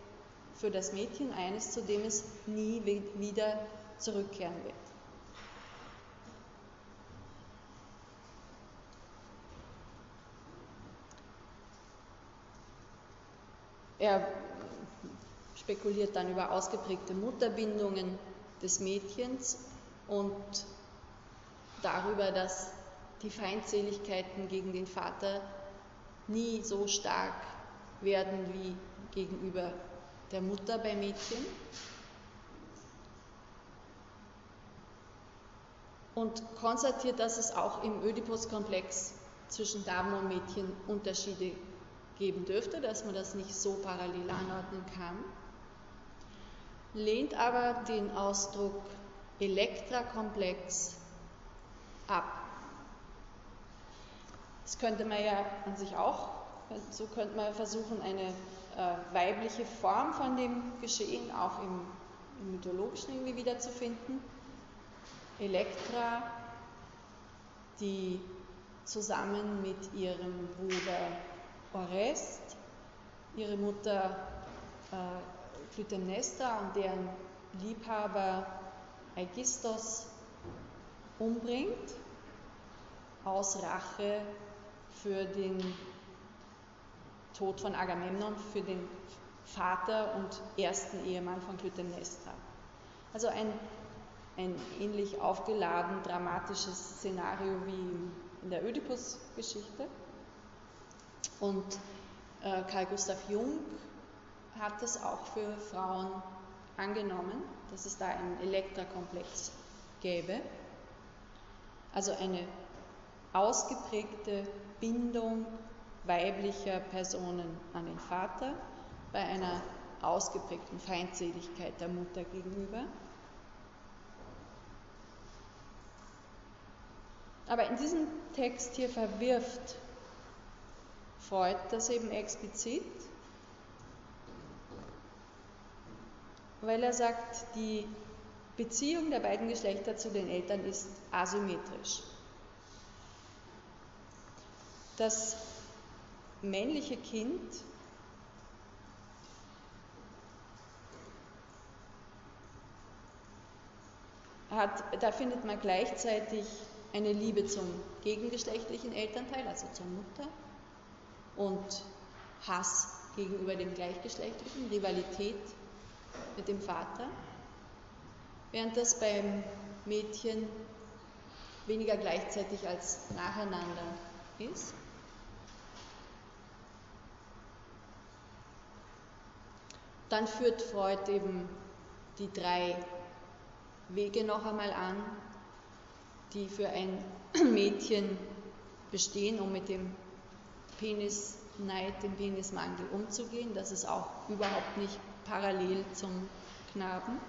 für das Mädchen eines, zu dem es nie wieder zurückkehren wird. Er spekuliert dann über ausgeprägte Mutterbindungen des Mädchens und darüber, dass die Feindseligkeiten gegen den Vater nie so stark werden wie gegenüber der Mutter bei Mädchen. Und konstatiert, dass es auch im Oedipus-Komplex zwischen Damen und Mädchen Unterschiede geben dürfte, dass man das nicht so parallel anordnen kann. Lehnt aber den Ausdruck Elektrakomplex ab. Das könnte man ja an sich auch, so könnte man versuchen, eine äh, weibliche Form von dem Geschehen auch im, im Mythologischen irgendwie wiederzufinden. Elektra, die zusammen mit ihrem Bruder Orest ihre Mutter äh, Clytemnestra und deren Liebhaber Aegistos umbringt, aus Rache für den Tod von Agamemnon, für den Vater und ersten Ehemann von Clytemnestra. Also ein, ein ähnlich aufgeladen dramatisches Szenario wie in der Oedipus-Geschichte. Und äh, Carl Gustav Jung hat das auch für Frauen angenommen, dass es da einen Elektrakomplex gäbe. Also eine ausgeprägte Bindung weiblicher Personen an den Vater bei einer ausgeprägten Feindseligkeit der Mutter gegenüber. Aber in diesem Text hier verwirft Freud das eben explizit, weil er sagt, die Beziehung der beiden Geschlechter zu den Eltern ist asymmetrisch. Das männliche Kind hat, da findet man gleichzeitig eine Liebe zum gegengeschlechtlichen Elternteil, also zur Mutter, und Hass gegenüber dem gleichgeschlechtlichen, Rivalität mit dem Vater, während das beim Mädchen weniger gleichzeitig als nacheinander ist. Dann führt Freud eben die drei Wege noch einmal an, die für ein Mädchen bestehen, um mit dem Penisneid, dem Penismangel umzugehen. Das ist auch überhaupt nicht parallel zum Knaben.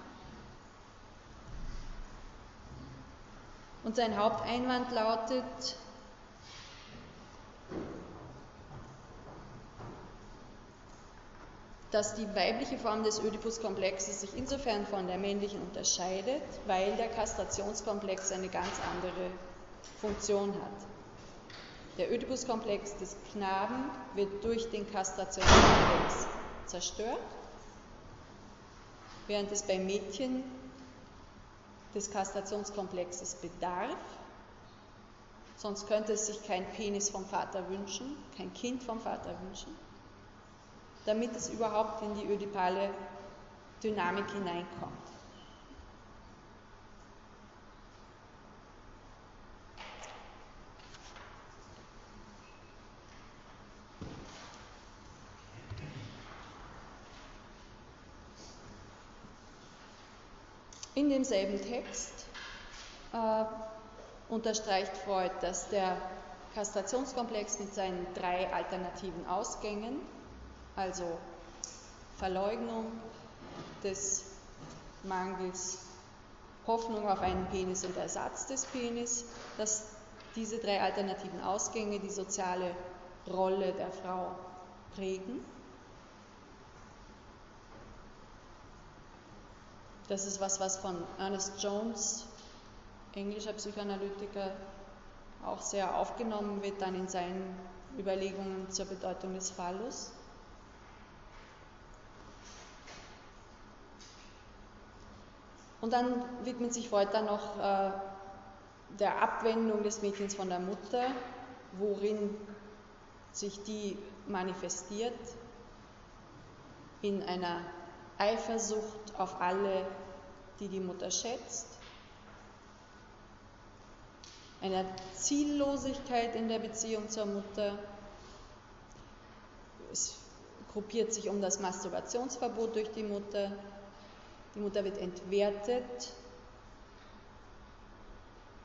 Und sein Haupteinwand lautet, dass die weibliche Form des Oedipus-Komplexes sich insofern von der männlichen unterscheidet, weil der Kastrationskomplex eine ganz andere Funktion hat. Der Oedipus-Komplex des Knaben wird durch den Kastrationskomplex zerstört, während es beim Mädchen des Kastrationskomplexes bedarf. Sonst könnte es sich kein Penis vom Vater wünschen, kein Kind vom Vater wünschen damit es überhaupt in die ödipale Dynamik hineinkommt. In demselben Text äh, unterstreicht Freud, dass der Kastrationskomplex mit seinen drei alternativen Ausgängen also Verleugnung des Mangels, Hoffnung auf einen Penis und Ersatz des Penis, dass diese drei alternativen Ausgänge die soziale Rolle der Frau prägen. Das ist was, was von Ernest Jones, englischer Psychoanalytiker, auch sehr aufgenommen wird, dann in seinen Überlegungen zur Bedeutung des Phallus. Und dann widmet sich dann noch äh, der Abwendung des Mädchens von der Mutter, worin sich die manifestiert in einer Eifersucht auf alle, die die Mutter schätzt, einer Ziellosigkeit in der Beziehung zur Mutter. Es gruppiert sich um das Masturbationsverbot durch die Mutter, die Mutter wird entwertet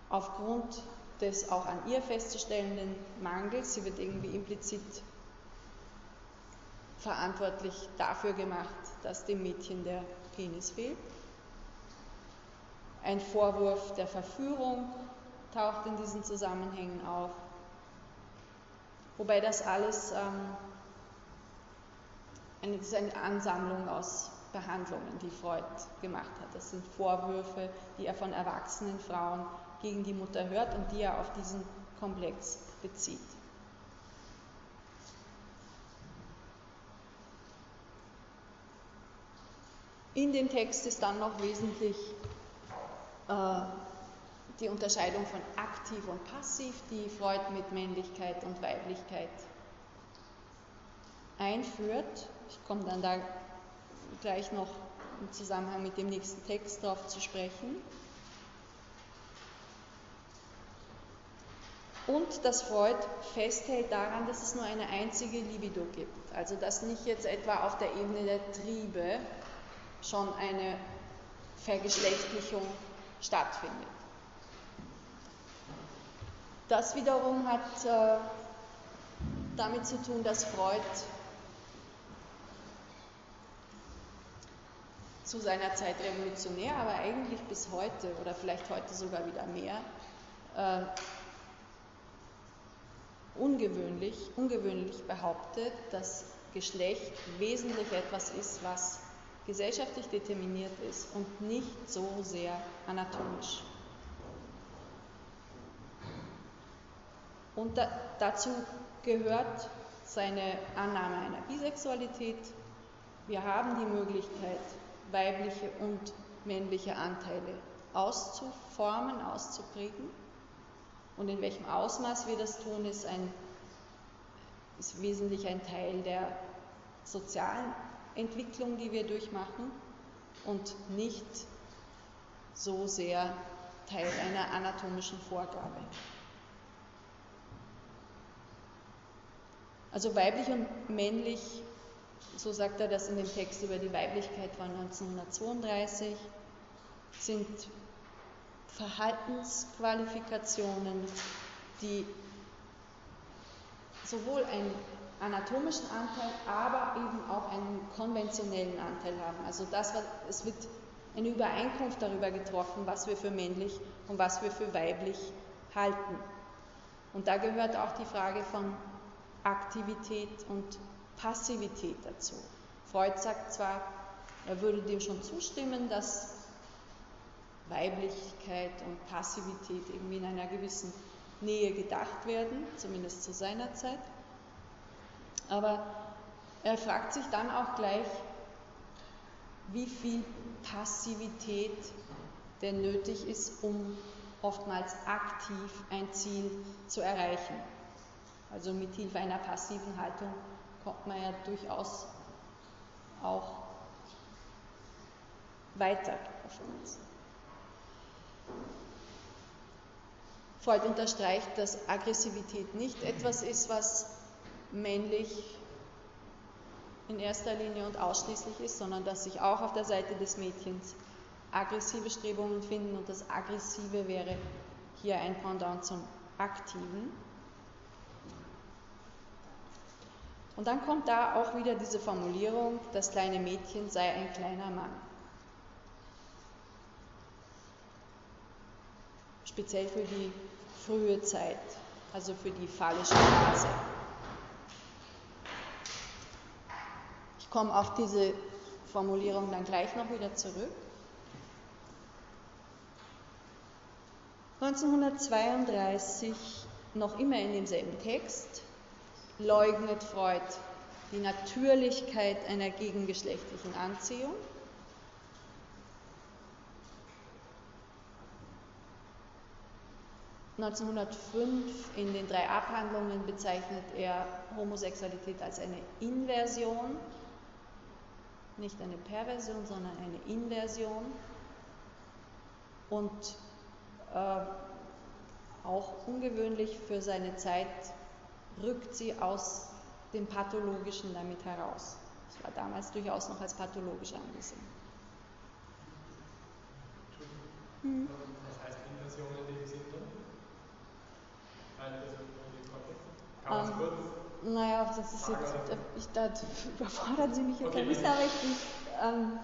aufgrund des auch an ihr festzustellenden Mangels. Sie wird irgendwie implizit verantwortlich dafür gemacht, dass dem Mädchen der Penis fehlt. Ein Vorwurf der Verführung taucht in diesen Zusammenhängen auf. Wobei das alles ähm, eine, das ist eine Ansammlung aus Behandlungen, die Freud gemacht hat. Das sind Vorwürfe, die er von erwachsenen Frauen gegen die Mutter hört und die er auf diesen Komplex bezieht. In dem Text ist dann noch wesentlich äh, die Unterscheidung von aktiv und passiv, die Freud mit Männlichkeit und Weiblichkeit einführt. Ich komme dann da gleich noch im Zusammenhang mit dem nächsten Text darauf zu sprechen. Und dass Freud festhält daran, dass es nur eine einzige Libido gibt. Also dass nicht jetzt etwa auf der Ebene der Triebe schon eine Vergeschlechtlichung stattfindet. Das wiederum hat äh, damit zu tun, dass Freud zu seiner Zeit revolutionär, aber eigentlich bis heute oder vielleicht heute sogar wieder mehr äh, ungewöhnlich, ungewöhnlich behauptet, dass Geschlecht wesentlich etwas ist, was gesellschaftlich determiniert ist und nicht so sehr anatomisch. Und da, dazu gehört seine Annahme einer Bisexualität. Wir haben die Möglichkeit, weibliche und männliche Anteile auszuformen, auszuprägen. Und in welchem Ausmaß wir das tun, ist, ein, ist wesentlich ein Teil der sozialen Entwicklung, die wir durchmachen und nicht so sehr Teil einer anatomischen Vorgabe. Also weiblich und männlich so sagt er das in dem Text über die Weiblichkeit von 1932, sind Verhaltensqualifikationen, die sowohl einen anatomischen Anteil, aber eben auch einen konventionellen Anteil haben. Also das, es wird eine Übereinkunft darüber getroffen, was wir für männlich und was wir für weiblich halten. Und da gehört auch die Frage von Aktivität und Passivität dazu. Freud sagt zwar, er würde dem schon zustimmen, dass Weiblichkeit und Passivität irgendwie in einer gewissen Nähe gedacht werden, zumindest zu seiner Zeit. Aber er fragt sich dann auch gleich, wie viel Passivität denn nötig ist, um oftmals aktiv ein Ziel zu erreichen. Also mit Hilfe einer passiven Haltung kommt man ja durchaus auch weiter uns. Freud unterstreicht, dass Aggressivität nicht etwas ist, was männlich in erster Linie und ausschließlich ist, sondern dass sich auch auf der Seite des Mädchens aggressive Strebungen finden und das Aggressive wäre hier ein Pendant zum Aktiven. Und dann kommt da auch wieder diese Formulierung, das kleine Mädchen sei ein kleiner Mann. Speziell für die frühe Zeit, also für die phallische Phase. Komme auf diese Formulierung dann gleich noch wieder zurück. 1932, noch immer in demselben Text, leugnet Freud die Natürlichkeit einer gegengeschlechtlichen Anziehung. (1905) in den drei Abhandlungen bezeichnet er Homosexualität als eine Inversion, nicht eine Perversion, sondern eine Inversion. Und äh, auch ungewöhnlich für seine Zeit rückt sie aus dem Pathologischen damit heraus. Das war damals durchaus noch als pathologisch angesehen. Hm. Was heißt Inversion in dem Sinne? Kann man es kurz? Naja, das ist jetzt, ich, da überfordern Sie mich jetzt okay, ein bisschen, aber ich, ähm,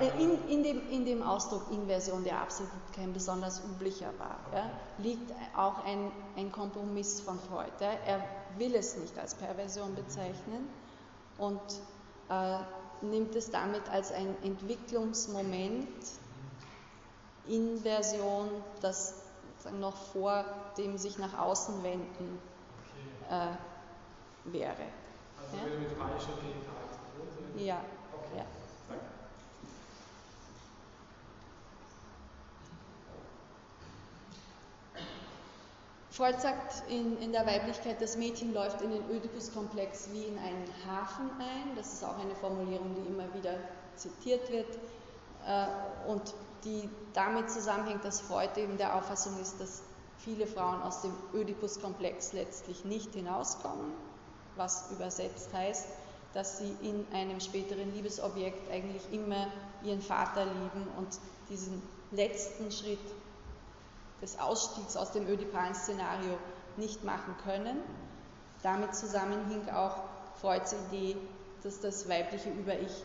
äh, in, in, dem, in dem Ausdruck Inversion, der absolut kein besonders üblicher war, ja, liegt auch ein, ein Kompromiss von Freud. Ja. Er will es nicht als Perversion bezeichnen und äh, nimmt es damit als ein Entwicklungsmoment, Inversion, das noch vor dem sich nach außen wenden äh, wäre. Also ja? mit falscher Genitalstruktur? Ja. Okay. ja. Freud sagt in, in der Weiblichkeit, das Mädchen läuft in den Oedipus-Komplex wie in einen Hafen ein. Das ist auch eine Formulierung, die immer wieder zitiert wird äh, und die damit zusammenhängt, dass Freud eben der Auffassung ist, dass viele Frauen aus dem Oedipus-Komplex letztlich nicht hinauskommen, was übersetzt heißt, dass sie in einem späteren Liebesobjekt eigentlich immer ihren Vater lieben und diesen letzten Schritt des Ausstiegs aus dem ödipalen Szenario nicht machen können. Damit zusammenhing auch Freuds Idee, dass das weibliche Über-Ich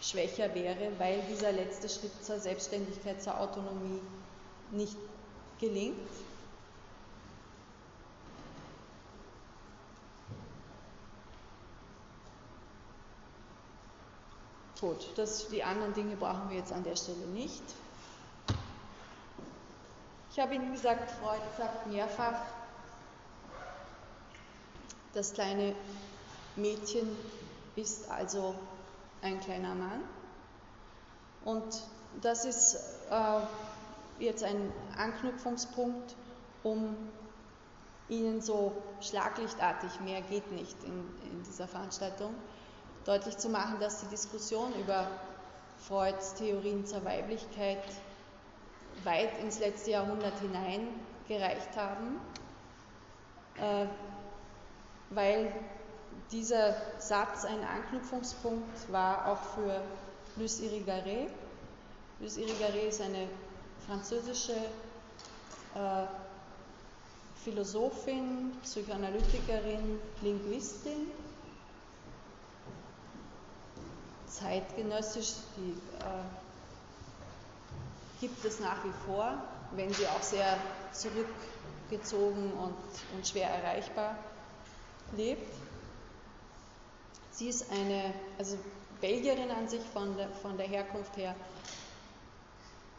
schwächer wäre, weil dieser letzte Schritt zur Selbstständigkeit, zur Autonomie nicht gelingt. Gut, das, die anderen Dinge brauchen wir jetzt an der Stelle nicht. Ich habe Ihnen gesagt, Freud sagt mehrfach, das kleine Mädchen ist also ein kleiner Mann. Und das ist äh, jetzt ein Anknüpfungspunkt, um Ihnen so schlaglichtartig, mehr geht nicht in, in dieser Veranstaltung, deutlich zu machen, dass die Diskussion über Freuds Theorien zur Weiblichkeit weit ins letzte Jahrhundert hinein gereicht haben, äh, weil dieser Satz ein Anknüpfungspunkt war auch für Luce Irigaray. Luce Irigaray ist eine französische äh, Philosophin, Psychoanalytikerin, Linguistin, zeitgenössisch, die äh, gibt es nach wie vor, wenn sie auch sehr zurückgezogen und, und schwer erreichbar lebt. Sie ist eine, also Belgierin an sich von der, von der Herkunft her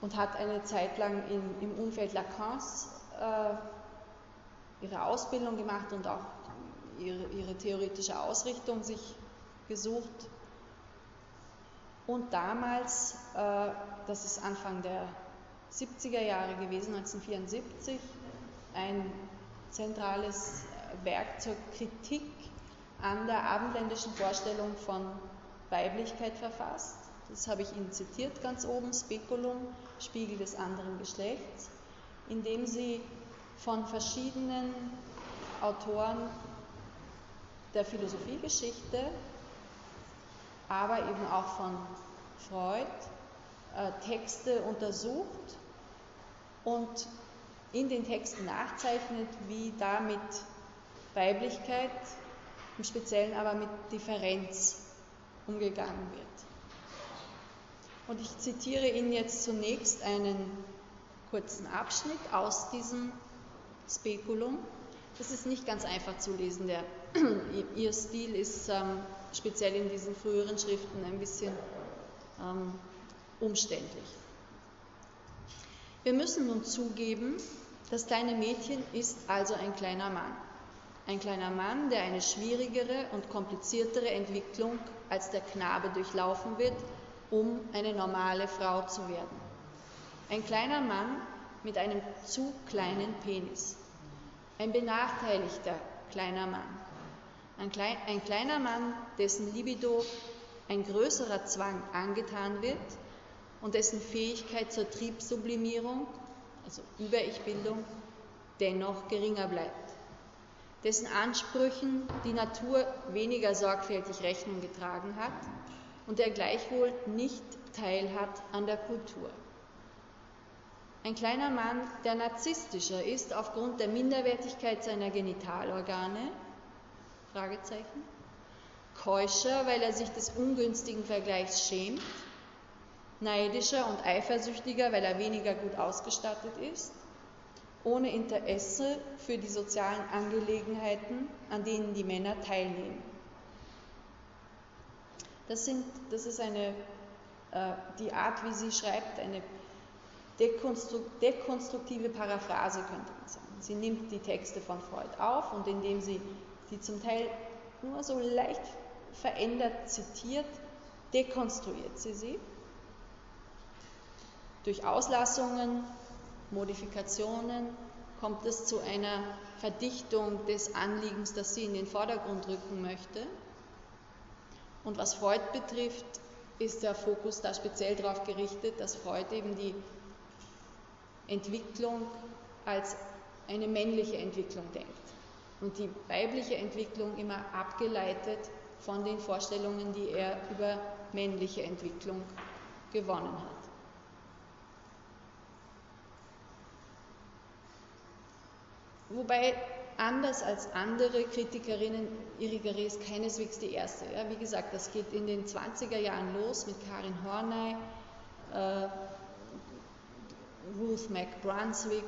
und hat eine Zeit lang in, im Umfeld Lacans äh, ihre Ausbildung gemacht und auch ihre, ihre theoretische Ausrichtung sich gesucht und damals, äh, das ist Anfang der 70er Jahre gewesen, 1974, ein zentrales Werk zur Kritik an der abendländischen Vorstellung von Weiblichkeit verfasst. Das habe ich Ihnen zitiert ganz oben, Spekulum, Spiegel des anderen Geschlechts, in dem sie von verschiedenen Autoren der Philosophiegeschichte aber eben auch von Freud äh, Texte untersucht und in den Texten nachzeichnet, wie da mit Weiblichkeit, im Speziellen aber mit Differenz umgegangen wird. Und ich zitiere Ihnen jetzt zunächst einen kurzen Abschnitt aus diesem Spekulum. Das ist nicht ganz einfach zu lesen. Der, ihr Stil ist ähm, speziell in diesen früheren Schriften ein bisschen ähm, umständlich. Wir müssen nun zugeben, das kleine Mädchen ist also ein kleiner Mann. Ein kleiner Mann, der eine schwierigere und kompliziertere Entwicklung als der Knabe durchlaufen wird, um eine normale Frau zu werden. Ein kleiner Mann mit einem zu kleinen Penis. Ein benachteiligter kleiner Mann. Ein, klein, ein kleiner Mann, dessen Libido ein größerer Zwang angetan wird und dessen Fähigkeit zur Triebsublimierung, also Über-Ich-Bildung, dennoch geringer bleibt, dessen Ansprüchen die Natur weniger sorgfältig Rechnung getragen hat und der gleichwohl nicht teilhat an der Kultur. Ein kleiner Mann, der narzisstischer ist aufgrund der Minderwertigkeit seiner Genitalorgane Fragezeichen. Keuscher, weil er sich des ungünstigen Vergleichs schämt. neidischer und eifersüchtiger, weil er weniger gut ausgestattet ist, ohne Interesse für die sozialen Angelegenheiten, an denen die Männer teilnehmen. Das, sind, das ist eine, äh, die Art, wie sie schreibt, eine dekonstruktive Paraphrase, könnte man sagen. Sie nimmt die Texte von Freud auf und indem sie die zum Teil nur so leicht verändert zitiert, dekonstruiert sie sie. Durch Auslassungen, Modifikationen kommt es zu einer Verdichtung des Anliegens, das sie in den Vordergrund rücken möchte. Und was Freud betrifft, ist der Fokus da speziell darauf gerichtet, dass Freud eben die Entwicklung als eine männliche Entwicklung denkt und die weibliche Entwicklung immer abgeleitet von den Vorstellungen, die er über männliche Entwicklung gewonnen hat. Wobei anders als andere Kritikerinnen Irigaray ist keineswegs die erste. Ja. Wie gesagt, das geht in den 20er Jahren los mit Karin Horney, äh, Ruth McBrunswick,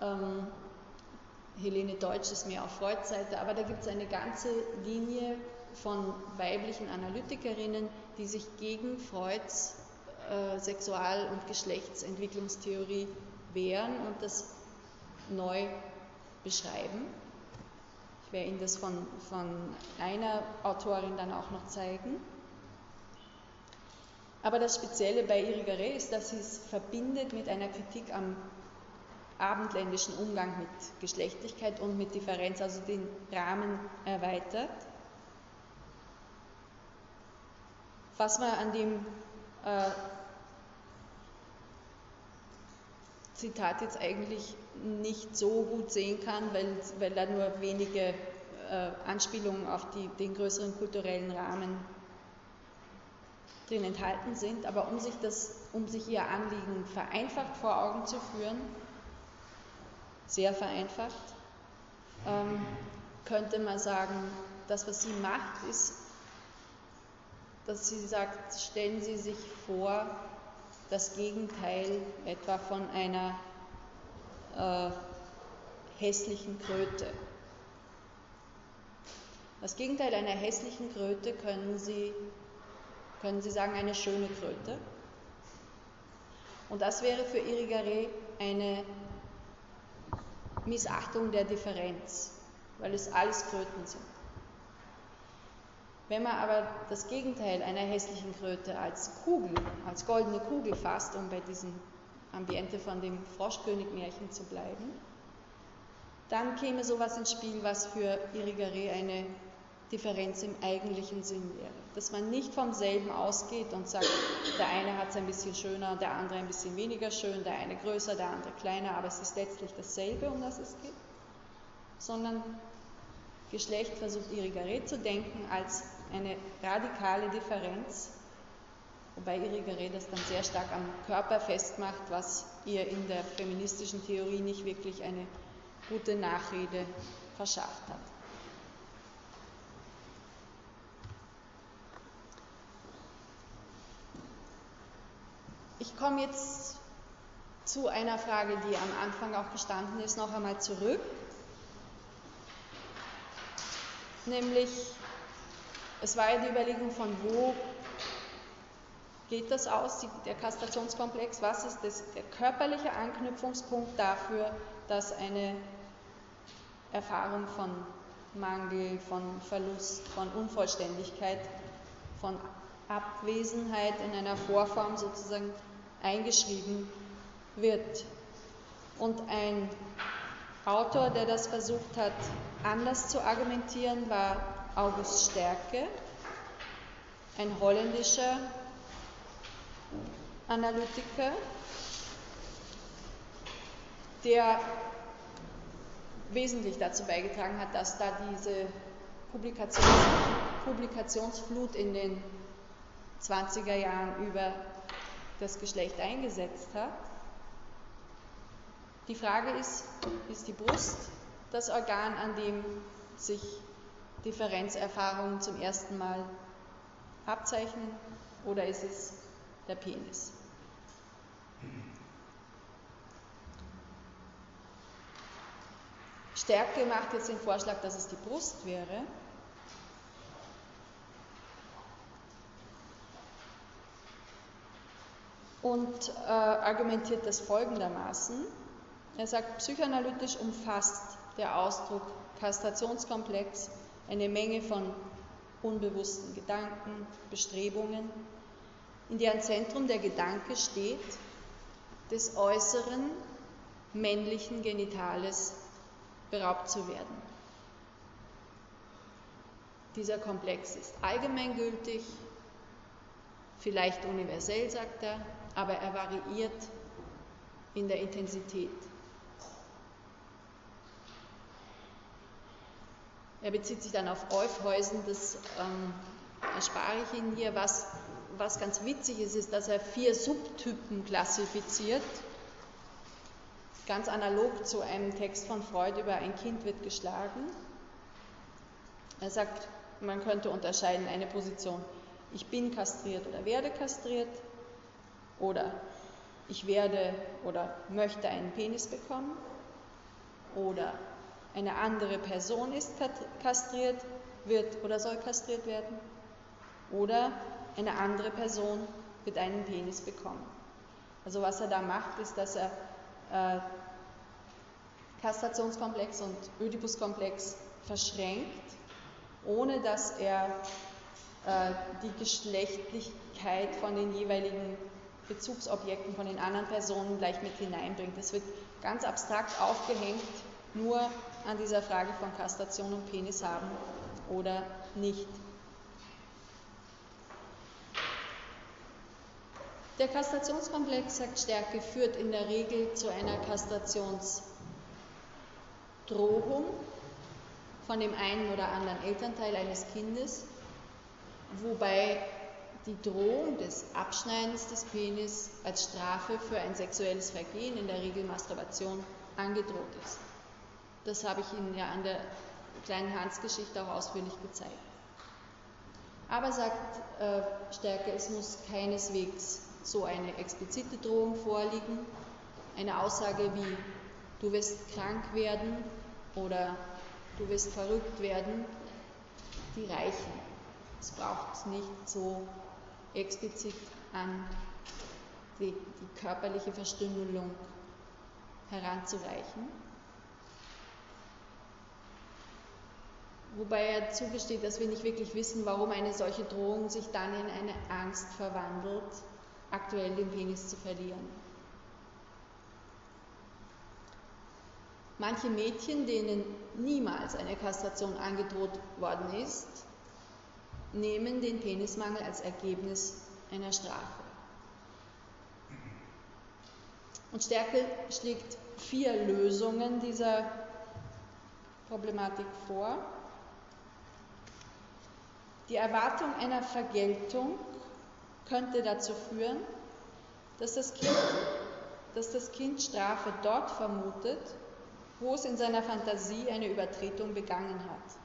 ähm, Helene Deutsch ist mehr auf Freuds Seite, aber da gibt es eine ganze Linie von weiblichen Analytikerinnen, die sich gegen Freuds äh, Sexual- und Geschlechtsentwicklungstheorie wehren und das neu beschreiben. Ich werde Ihnen das von, von einer Autorin dann auch noch zeigen. Aber das Spezielle bei Irigaray ist, dass sie es verbindet mit einer Kritik am abendländischen Umgang mit Geschlechtlichkeit und mit Differenz, also den Rahmen erweitert. Was man an dem äh, Zitat jetzt eigentlich nicht so gut sehen kann, weil, weil da nur wenige äh, Anspielungen auf die, den größeren kulturellen Rahmen drin enthalten sind. Aber um sich, das, um sich ihr Anliegen vereinfacht vor Augen zu führen, sehr vereinfacht, ähm, könnte man sagen, das, was sie macht, ist, dass sie sagt, stellen Sie sich vor, das Gegenteil etwa von einer äh, hässlichen Kröte. Das Gegenteil einer hässlichen Kröte können Sie, können Sie sagen, eine schöne Kröte. Und das wäre für Irigaray eine Missachtung der Differenz, weil es alles Kröten sind. Wenn man aber das Gegenteil einer hässlichen Kröte als Kugel, als goldene Kugel fasst, um bei diesem Ambiente von dem Froschkönig-Märchen zu bleiben, dann käme sowas ins Spiel, was für Irigaray eine Differenz im eigentlichen Sinn wäre. Dass man nicht vom selben ausgeht und sagt, der eine hat es ein bisschen schöner, der andere ein bisschen weniger schön, der eine größer, der andere kleiner, aber es ist letztlich dasselbe, um das es geht, sondern Geschlecht versucht Irigaray zu denken als eine radikale Differenz, wobei Irigaray das dann sehr stark am Körper festmacht, was ihr in der feministischen Theorie nicht wirklich eine gute Nachrede verschafft hat. Ich komme jetzt zu einer Frage, die am Anfang auch gestanden ist, noch einmal zurück, nämlich es war ja die Überlegung von wo geht das aus, der Kastrationskomplex, was ist das, der körperliche Anknüpfungspunkt dafür, dass eine Erfahrung von Mangel, von Verlust, von Unvollständigkeit, von Abwesenheit in einer Vorform sozusagen eingeschrieben wird. Und ein Autor, der das versucht hat, anders zu argumentieren, war August Stärke, ein holländischer Analytiker, der wesentlich dazu beigetragen hat, dass da diese Publikations Publikationsflut in den 20er Jahren über das Geschlecht eingesetzt hat. Die Frage ist, ist die Brust das Organ, an dem sich Differenzerfahrungen zum ersten Mal abzeichnen oder ist es der Penis. Stärke macht jetzt den Vorschlag, dass es die Brust wäre. Und äh, argumentiert das folgendermaßen. Er sagt, psychoanalytisch umfasst der Ausdruck Kastrationskomplex eine Menge von unbewussten Gedanken, Bestrebungen, in deren Zentrum der Gedanke steht, des äußeren männlichen Genitales beraubt zu werden. Dieser Komplex ist allgemeingültig, vielleicht universell, sagt er, aber er variiert in der Intensität. Er bezieht sich dann auf Eufhäusen, das ähm, erspare ich Ihnen hier. Was, was ganz witzig ist, ist, dass er vier Subtypen klassifiziert, ganz analog zu einem Text von Freud über ein Kind wird geschlagen. Er sagt, man könnte unterscheiden eine Position, ich bin kastriert oder werde kastriert, oder ich werde oder möchte einen Penis bekommen, oder eine andere Person ist kastriert, wird oder soll kastriert werden, oder eine andere Person wird einen Penis bekommen. Also was er da macht, ist, dass er äh, Kastrationskomplex und Ödipuskomplex verschränkt, ohne dass er äh, die Geschlechtlichkeit von den jeweiligen Bezugsobjekten, von den anderen Personen gleich mit hineinbringt. Das wird ganz abstrakt aufgehängt, nur an dieser Frage von Kastration und Penis haben oder nicht. Der Kastrationskomplex, sagt Stärke, führt in der Regel zu einer Kastrationsdrohung von dem einen oder anderen Elternteil eines Kindes, wobei die Drohung des Abschneidens des Penis als Strafe für ein sexuelles Vergehen, in der Regel Masturbation, angedroht ist. Das habe ich Ihnen ja an der kleinen Hans-Geschichte auch ausführlich gezeigt. Aber sagt äh, Stärke, es muss keineswegs so eine explizite Drohung vorliegen. Eine Aussage wie du wirst krank werden oder du wirst verrückt werden, die reichen. Es braucht nicht so explizit an die, die körperliche Verstümmelung heranzureichen. Wobei er zugesteht, dass wir nicht wirklich wissen, warum eine solche Drohung sich dann in eine Angst verwandelt, aktuell den Penis zu verlieren. Manche Mädchen, denen niemals eine Kastration angedroht worden ist, nehmen den Penismangel als Ergebnis einer Strafe. Und Stärke schlägt vier Lösungen dieser Problematik vor. Die Erwartung einer Vergeltung könnte dazu führen, dass das Kind, dass das kind Strafe dort vermutet, wo es in seiner Fantasie eine Übertretung begangen hat.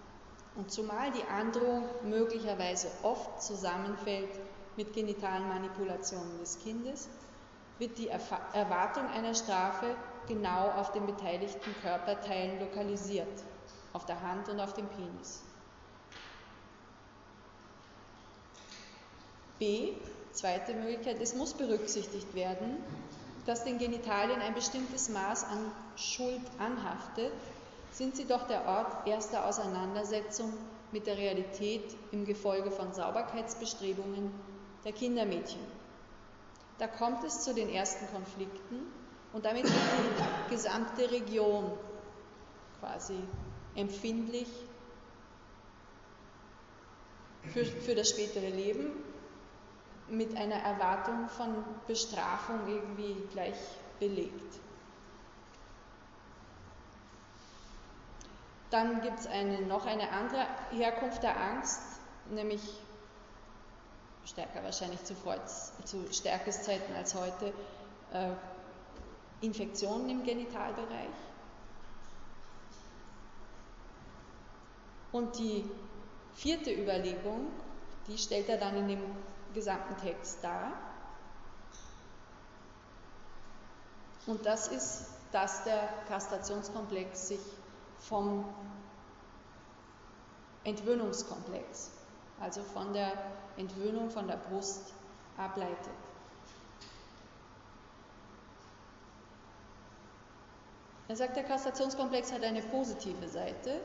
Und zumal die Androhung möglicherweise oft zusammenfällt mit genitalen Manipulationen des Kindes, wird die Erwartung einer Strafe genau auf den beteiligten Körperteilen lokalisiert, auf der Hand und auf dem Penis. B. Zweite Möglichkeit, es muss berücksichtigt werden, dass den Genitalien ein bestimmtes Maß an Schuld anhaftet, sind sie doch der Ort erster Auseinandersetzung mit der Realität im Gefolge von Sauberkeitsbestrebungen der Kindermädchen. Da kommt es zu den ersten Konflikten und damit wird die gesamte Region quasi empfindlich für, für das spätere Leben mit einer Erwartung von Bestrafung irgendwie gleich belegt. Dann gibt es eine, noch eine andere Herkunft der Angst, nämlich stärker wahrscheinlich zu, Freuds, zu Stärkes als heute, äh, Infektionen im Genitalbereich. Und die vierte Überlegung, die stellt er dann in dem gesamten Text dar. Und das ist, dass der Kastrationskomplex sich vom Entwöhnungskomplex, also von der Entwöhnung von der Brust ableitet. Er sagt, der Kastrationskomplex hat eine positive Seite.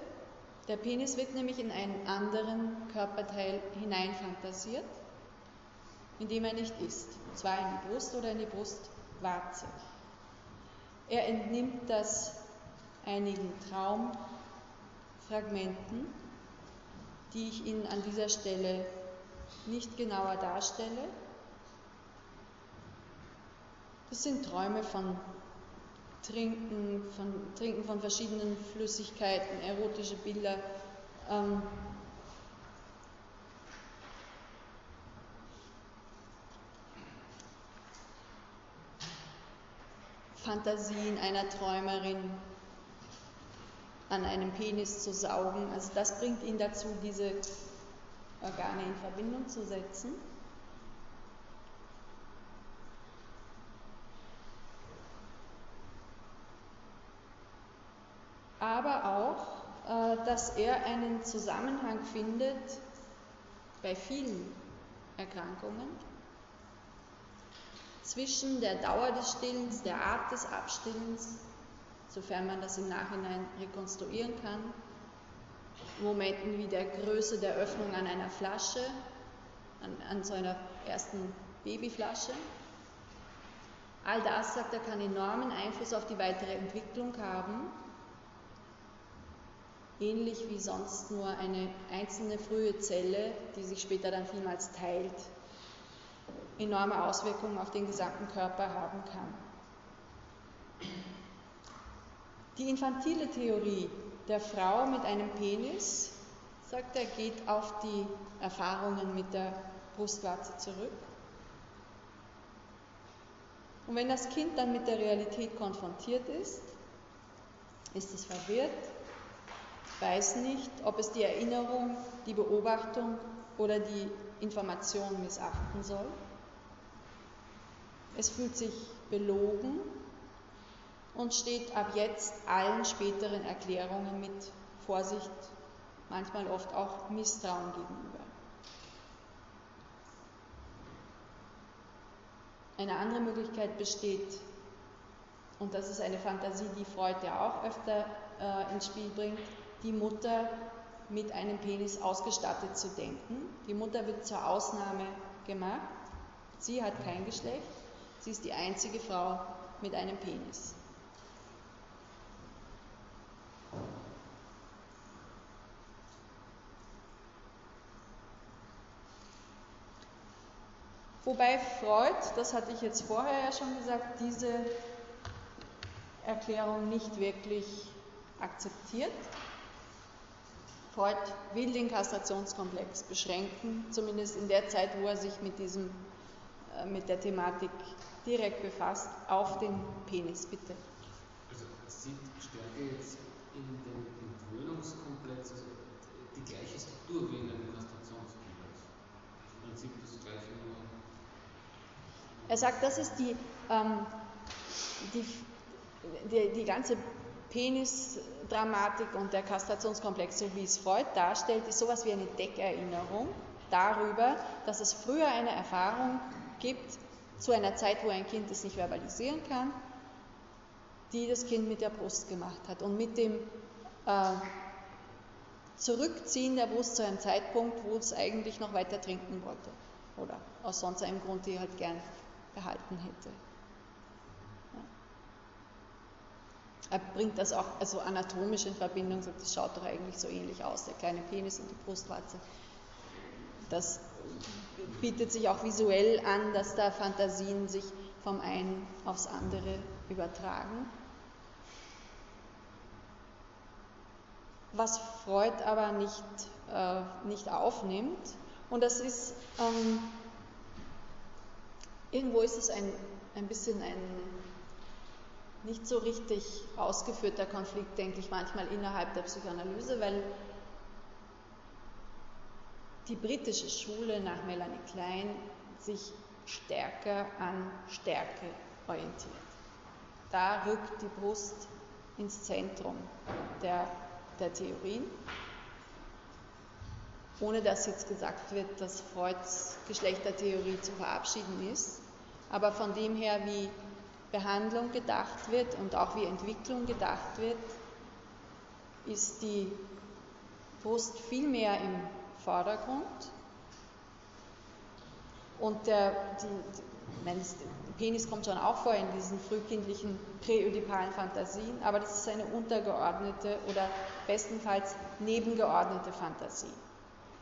Der Penis wird nämlich in einen anderen Körperteil hineinfantasiert, in dem er nicht ist, und zwar in die Brust oder in die Brustwarze. Er entnimmt das einigen Traumfragmenten, die ich Ihnen an dieser Stelle nicht genauer darstelle. Das sind Träume von Trinken, von Trinken von verschiedenen Flüssigkeiten, erotische Bilder. Ähm, Fantasien einer Träumerin an einem Penis zu saugen. Also das bringt ihn dazu, diese Organe in Verbindung zu setzen. Aber auch, äh, dass er einen Zusammenhang findet bei vielen Erkrankungen zwischen der Dauer des Stillens, der Art des Abstillens, sofern man das im Nachhinein rekonstruieren kann, Momenten wie der Größe der Öffnung an einer Flasche, an, an so einer ersten Babyflasche. All das, sagt er, kann enormen Einfluss auf die weitere Entwicklung haben, ähnlich wie sonst nur eine einzelne frühe Zelle, die sich später dann vielmals teilt, enorme Auswirkungen auf den gesamten Körper haben kann. Die infantile Theorie der Frau mit einem Penis, sagt er, geht auf die Erfahrungen mit der Brustwarze zurück. Und wenn das Kind dann mit der Realität konfrontiert ist, ist es verwirrt, weiß nicht, ob es die Erinnerung, die Beobachtung oder die Information missachten soll. Es fühlt sich belogen und steht ab jetzt allen späteren Erklärungen mit Vorsicht, manchmal oft auch Misstrauen gegenüber. Eine andere Möglichkeit besteht, und das ist eine Fantasie, die Freud ja auch öfter äh, ins Spiel bringt, die Mutter mit einem Penis ausgestattet zu denken. Die Mutter wird zur Ausnahme gemacht. Sie hat kein Geschlecht. Sie ist die einzige Frau mit einem Penis. Wobei Freud, das hatte ich jetzt vorher ja schon gesagt, diese Erklärung nicht wirklich akzeptiert. Freud will den Kastrationskomplex beschränken, zumindest in der Zeit, wo er sich mit, diesem, äh, mit der Thematik direkt befasst, auf den Penis, bitte. Also sieht Stärke jetzt in dem Entwöhnungskomplex also die gleiche Struktur wie in einem Kastrationskomplex? Im Prinzip das gleiche nur. Er sagt, das ist die, ähm, die, die, die ganze Penisdramatik und der Kastrationskomplex, so wie es Freud darstellt, ist sowas wie eine Deckerinnerung darüber, dass es früher eine Erfahrung gibt, zu einer Zeit, wo ein Kind es nicht verbalisieren kann, die das Kind mit der Brust gemacht hat. Und mit dem äh, Zurückziehen der Brust zu einem Zeitpunkt, wo es eigentlich noch weiter trinken wollte. Oder aus sonst einem Grund, die halt gern behalten hätte. Er bringt das auch also anatomisch in Verbindung, sagt, das schaut doch eigentlich so ähnlich aus, der kleine Penis und die Brustwarze. Das bietet sich auch visuell an, dass da Fantasien sich vom einen aufs andere übertragen. Was Freud aber nicht, äh, nicht aufnimmt, und das ist, ähm, irgendwo ist es ein, ein bisschen ein nicht so richtig ausgeführter Konflikt, denke ich manchmal innerhalb der Psychoanalyse, weil die britische Schule nach Melanie Klein sich stärker an Stärke orientiert. da rückt die Brust ins Zentrum der, der Theorien, ohne dass jetzt gesagt wird, dass Freuds Geschlechtertheorie zu verabschieden ist, aber von dem her, wie Behandlung gedacht wird und auch wie Entwicklung gedacht wird, ist die Brust viel mehr im Vordergrund. Und der, die, meine, Penis kommt schon auch vor in diesen frühkindlichen präödipalen Fantasien, aber das ist eine untergeordnete oder bestenfalls nebengeordnete Fantasie.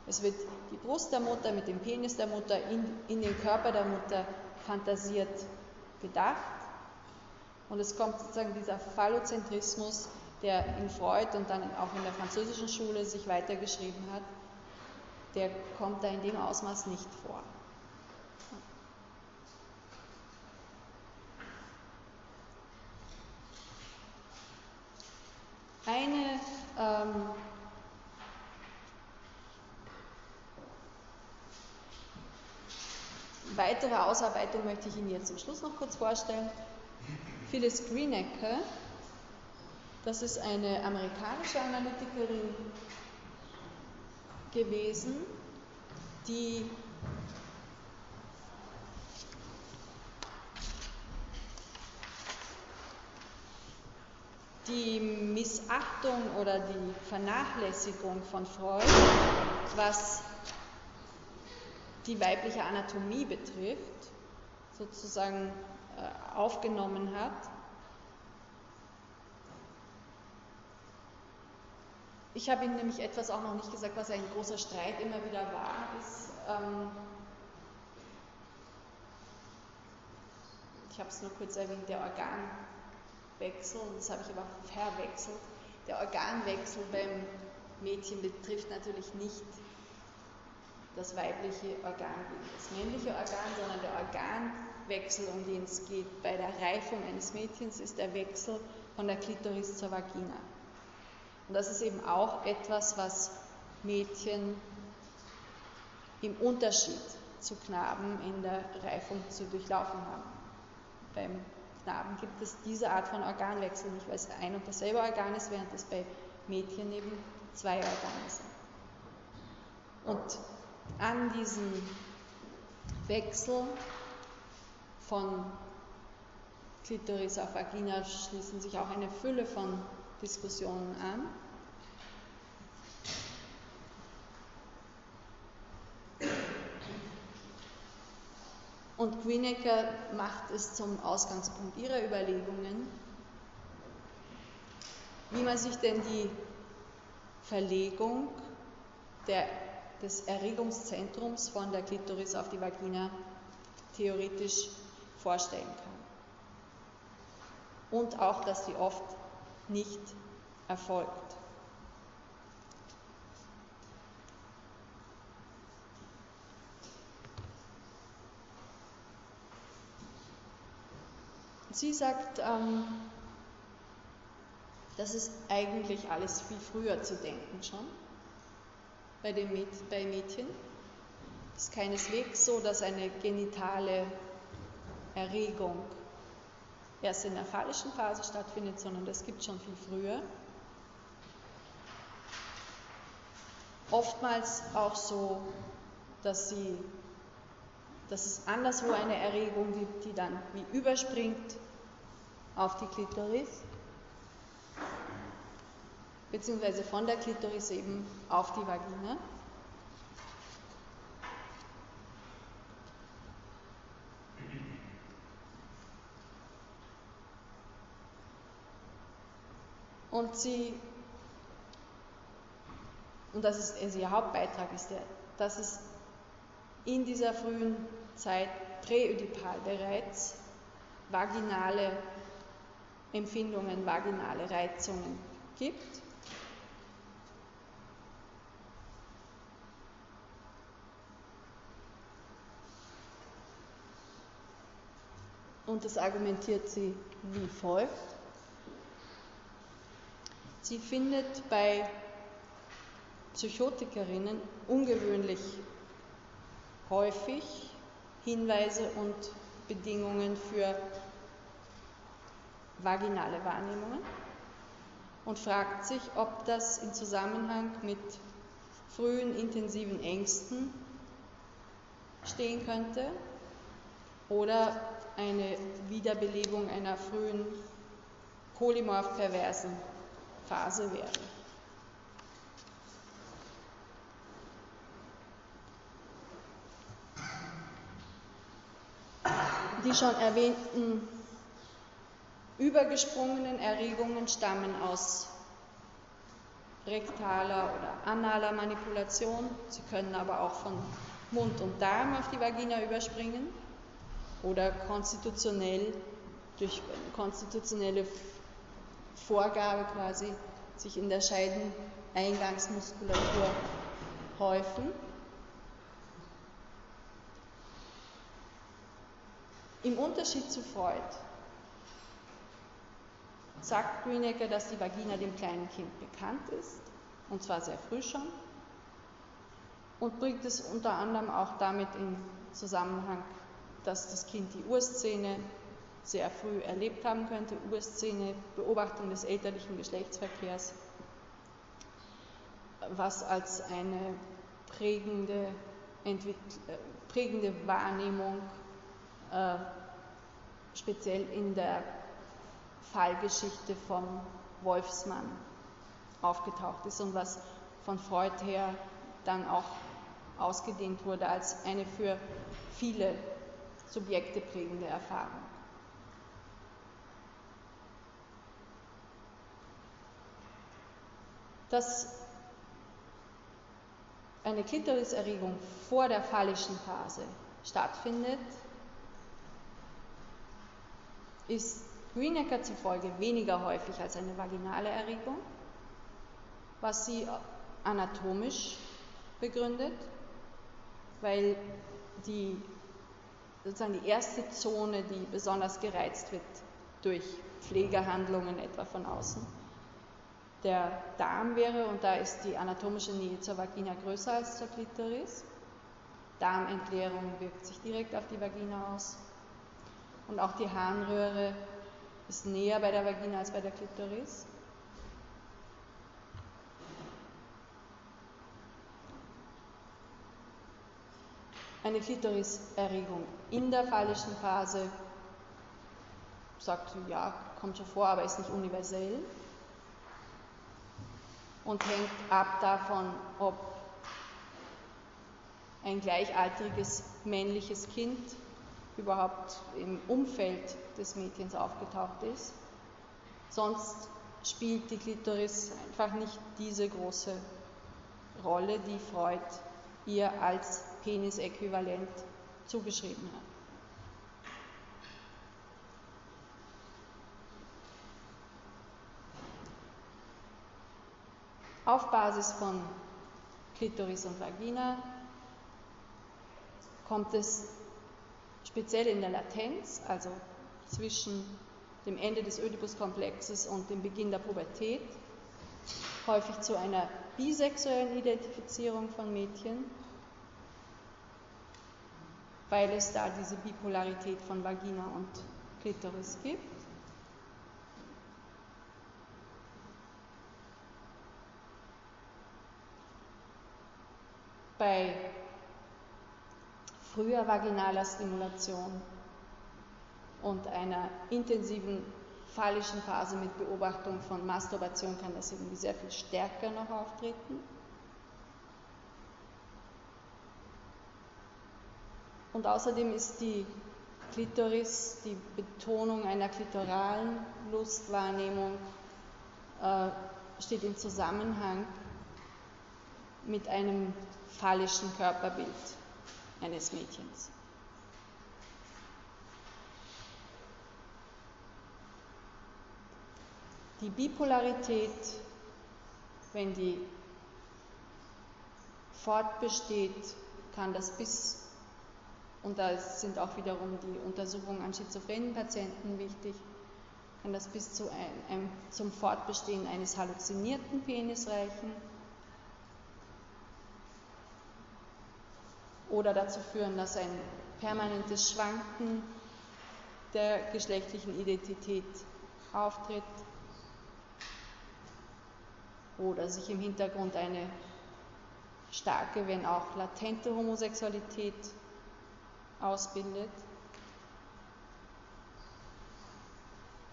Es wird die Brust der Mutter mit dem Penis der Mutter in, in den Körper der Mutter fantasiert gedacht und es kommt sozusagen dieser Phallozentrismus, der in Freud und dann auch in der französischen Schule sich weitergeschrieben hat, der kommt da in dem Ausmaß nicht vor. Eine ähm, weitere Ausarbeitung möchte ich Ihnen jetzt zum Schluss noch kurz vorstellen. Phyllis Greenacre, das ist eine amerikanische Analytikerin gewesen, die die Missachtung oder die Vernachlässigung von Freud, was die weibliche Anatomie betrifft, sozusagen äh, aufgenommen hat. Ich habe Ihnen nämlich etwas auch noch nicht gesagt, was ein großer Streit immer wieder war, ist, ähm, ich habe es nur kurz erwähnt, der Organwechsel, das habe ich aber verwechselt. Der Organwechsel beim Mädchen betrifft natürlich nicht das weibliche Organ das männliche Organ, sondern der Organwechsel, um den es geht bei der Reifung eines Mädchens, ist der Wechsel von der Klitoris zur Vagina. Und das ist eben auch etwas, was Mädchen im Unterschied zu Knaben in der Reifung zu durchlaufen haben. Beim Knaben gibt es diese Art von Organwechsel nicht, weil es ein und dasselbe Organ ist, während es bei Mädchen eben zwei Organe sind. Und an diesem Wechsel von Klitoris auf Vagina schließen sich auch eine Fülle von Diskussionen an. Und Greenacre macht es zum Ausgangspunkt ihrer Überlegungen, wie man sich denn die Verlegung der des Erregungszentrums von der Klitoris auf die Vagina theoretisch vorstellen kann. Und auch, dass sie oft nicht erfolgt. Sie sagt, ähm, das ist eigentlich alles viel früher zu denken schon bei, den Mäd bei Mädchen. Es ist keineswegs so, dass eine genitale Erregung erst in der phallischen Phase stattfindet, sondern das gibt schon viel früher. Oftmals auch so, dass, sie, dass es anderswo eine Erregung gibt, die dann wie überspringt auf die Klitoris beziehungsweise von der Klitoris eben auf die Vagina. Und sie, und das ist also ihr Hauptbeitrag, ist der, dass es in dieser frühen Zeit präödipal bereits vaginale Empfindungen, vaginale Reizungen gibt. Und das argumentiert sie wie folgt. Sie findet bei Psychotikerinnen ungewöhnlich häufig Hinweise und Bedingungen für vaginale Wahrnehmungen und fragt sich, ob das in Zusammenhang mit frühen intensiven Ängsten stehen könnte oder eine Wiederbelebung einer frühen polymorph perversen Phase wäre. Die schon erwähnten übergesprungenen Erregungen stammen aus rektaler oder analer Manipulation. Sie können aber auch von Mund und Darm auf die Vagina überspringen oder konstitutionell durch konstitutionelle Vorgabe quasi sich in der Scheideneingangsmuskulatur häufen. Im Unterschied zu Freud sagt Greenacre, dass die Vagina dem kleinen Kind bekannt ist, und zwar sehr früh schon, und bringt es unter anderem auch damit in Zusammenhang, dass das Kind die Urszene sehr früh erlebt haben könnte, Urszene, Beobachtung des elterlichen Geschlechtsverkehrs, was als eine prägende, äh, prägende Wahrnehmung äh, speziell in der Fallgeschichte vom Wolfsmann aufgetaucht ist und was von Freud her dann auch ausgedehnt wurde als eine für viele Subjekte prägende Erfahrung. Dass eine Klitoriserregung vor der phallischen Phase stattfindet, ist Greenacker zufolge weniger häufig als eine vaginale Erregung, was sie anatomisch begründet, weil die, sozusagen die erste Zone, die besonders gereizt wird durch Pflegehandlungen etwa von außen, der Darm wäre und da ist die anatomische Nähe zur Vagina größer als zur Klitoris. Darmentleerung wirkt sich direkt auf die Vagina aus und auch die Harnröhre ist näher bei der Vagina als bei der Klitoris. Eine Klitoriserregung in der phallischen Phase, sagt ja, kommt schon vor, aber ist nicht universell und hängt ab davon, ob ein gleichaltriges männliches Kind überhaupt im Umfeld des Mädchens aufgetaucht ist. Sonst spielt die Klitoris einfach nicht diese große Rolle, die Freud ihr als Penisäquivalent zugeschrieben hat. Auf Basis von Klitoris und Vagina kommt es speziell in der Latenz, also zwischen dem Ende des Oedipuskomplexes und dem Beginn der Pubertät, häufig zu einer bisexuellen Identifizierung von Mädchen, weil es da diese Bipolarität von Vagina und Klitoris gibt. Bei früher vaginaler Stimulation und einer intensiven phallischen Phase mit Beobachtung von Masturbation kann das irgendwie sehr viel stärker noch auftreten. Und außerdem ist die Klitoris, die Betonung einer klitoralen Lustwahrnehmung, äh, steht im Zusammenhang mit einem phallischen Körperbild eines Mädchens. Die Bipolarität, wenn die fortbesteht, kann das bis, und da sind auch wiederum die Untersuchungen an schizophrenen Patienten wichtig, kann das bis zu ein, ein, zum Fortbestehen eines halluzinierten Penis reichen oder dazu führen, dass ein permanentes Schwanken der geschlechtlichen Identität auftritt oder sich im Hintergrund eine starke, wenn auch latente Homosexualität ausbildet.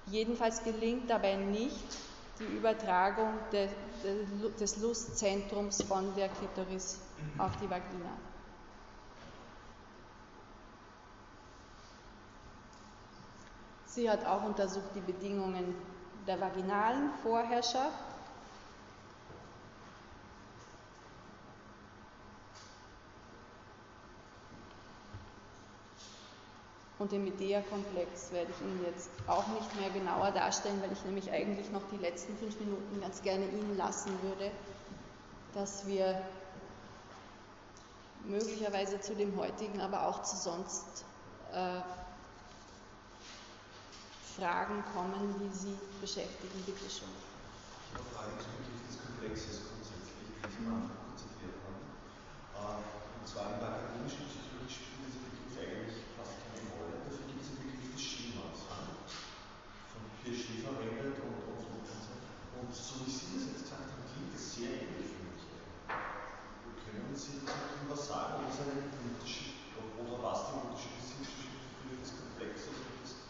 Jedenfalls gelingt dabei nicht die Übertragung de, de, des Lustzentrums von der Klitoris auf die Vagina. Sie hat auch untersucht die Bedingungen der vaginalen Vorherrschaft. Und den Medea-Komplex werde ich Ihnen jetzt auch nicht mehr genauer darstellen, weil ich nämlich eigentlich noch die letzten fünf Minuten ganz gerne Ihnen lassen würde, dass wir möglicherweise zu dem heutigen, aber auch zu sonst äh, Fragen kommen, die Sie beschäftigen. Bitte schön. Ich habe eine Frage bezüglich des Komplexes grundsätzlich, wie Sie am Anfang konzentriert haben. Und zwar in der akademischen Psychologie spielt dieser Begriff eigentlich Klischee verwendet und, und, und, und, und so wie Sie das jetzt gesagt haben, klingt das sehr ähnlich für mich. Können Sie dazu was sagen, es einen Unterschied oder was die Unterschiede sind zwischen des Komplexes und des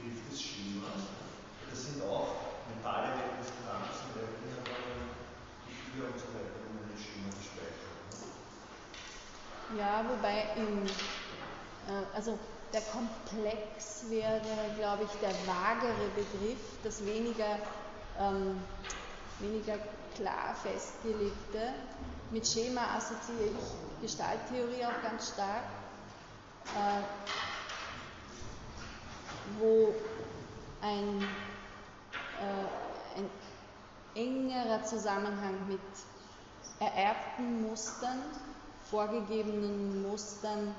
Begriff des Schemas? Das sind auch mentale Repräsentanzen, Erinnerungen, Gefühle und so weiter, die man in Schema gespeichert Ja, wobei im, äh, also der Komplex wäre, glaube ich, der vagere Begriff, das weniger, ähm, weniger klar festgelegte. Mit Schema assoziiere ich Gestalttheorie auch ganz stark, äh, wo ein, äh, ein engerer Zusammenhang mit ererbten Mustern, vorgegebenen Mustern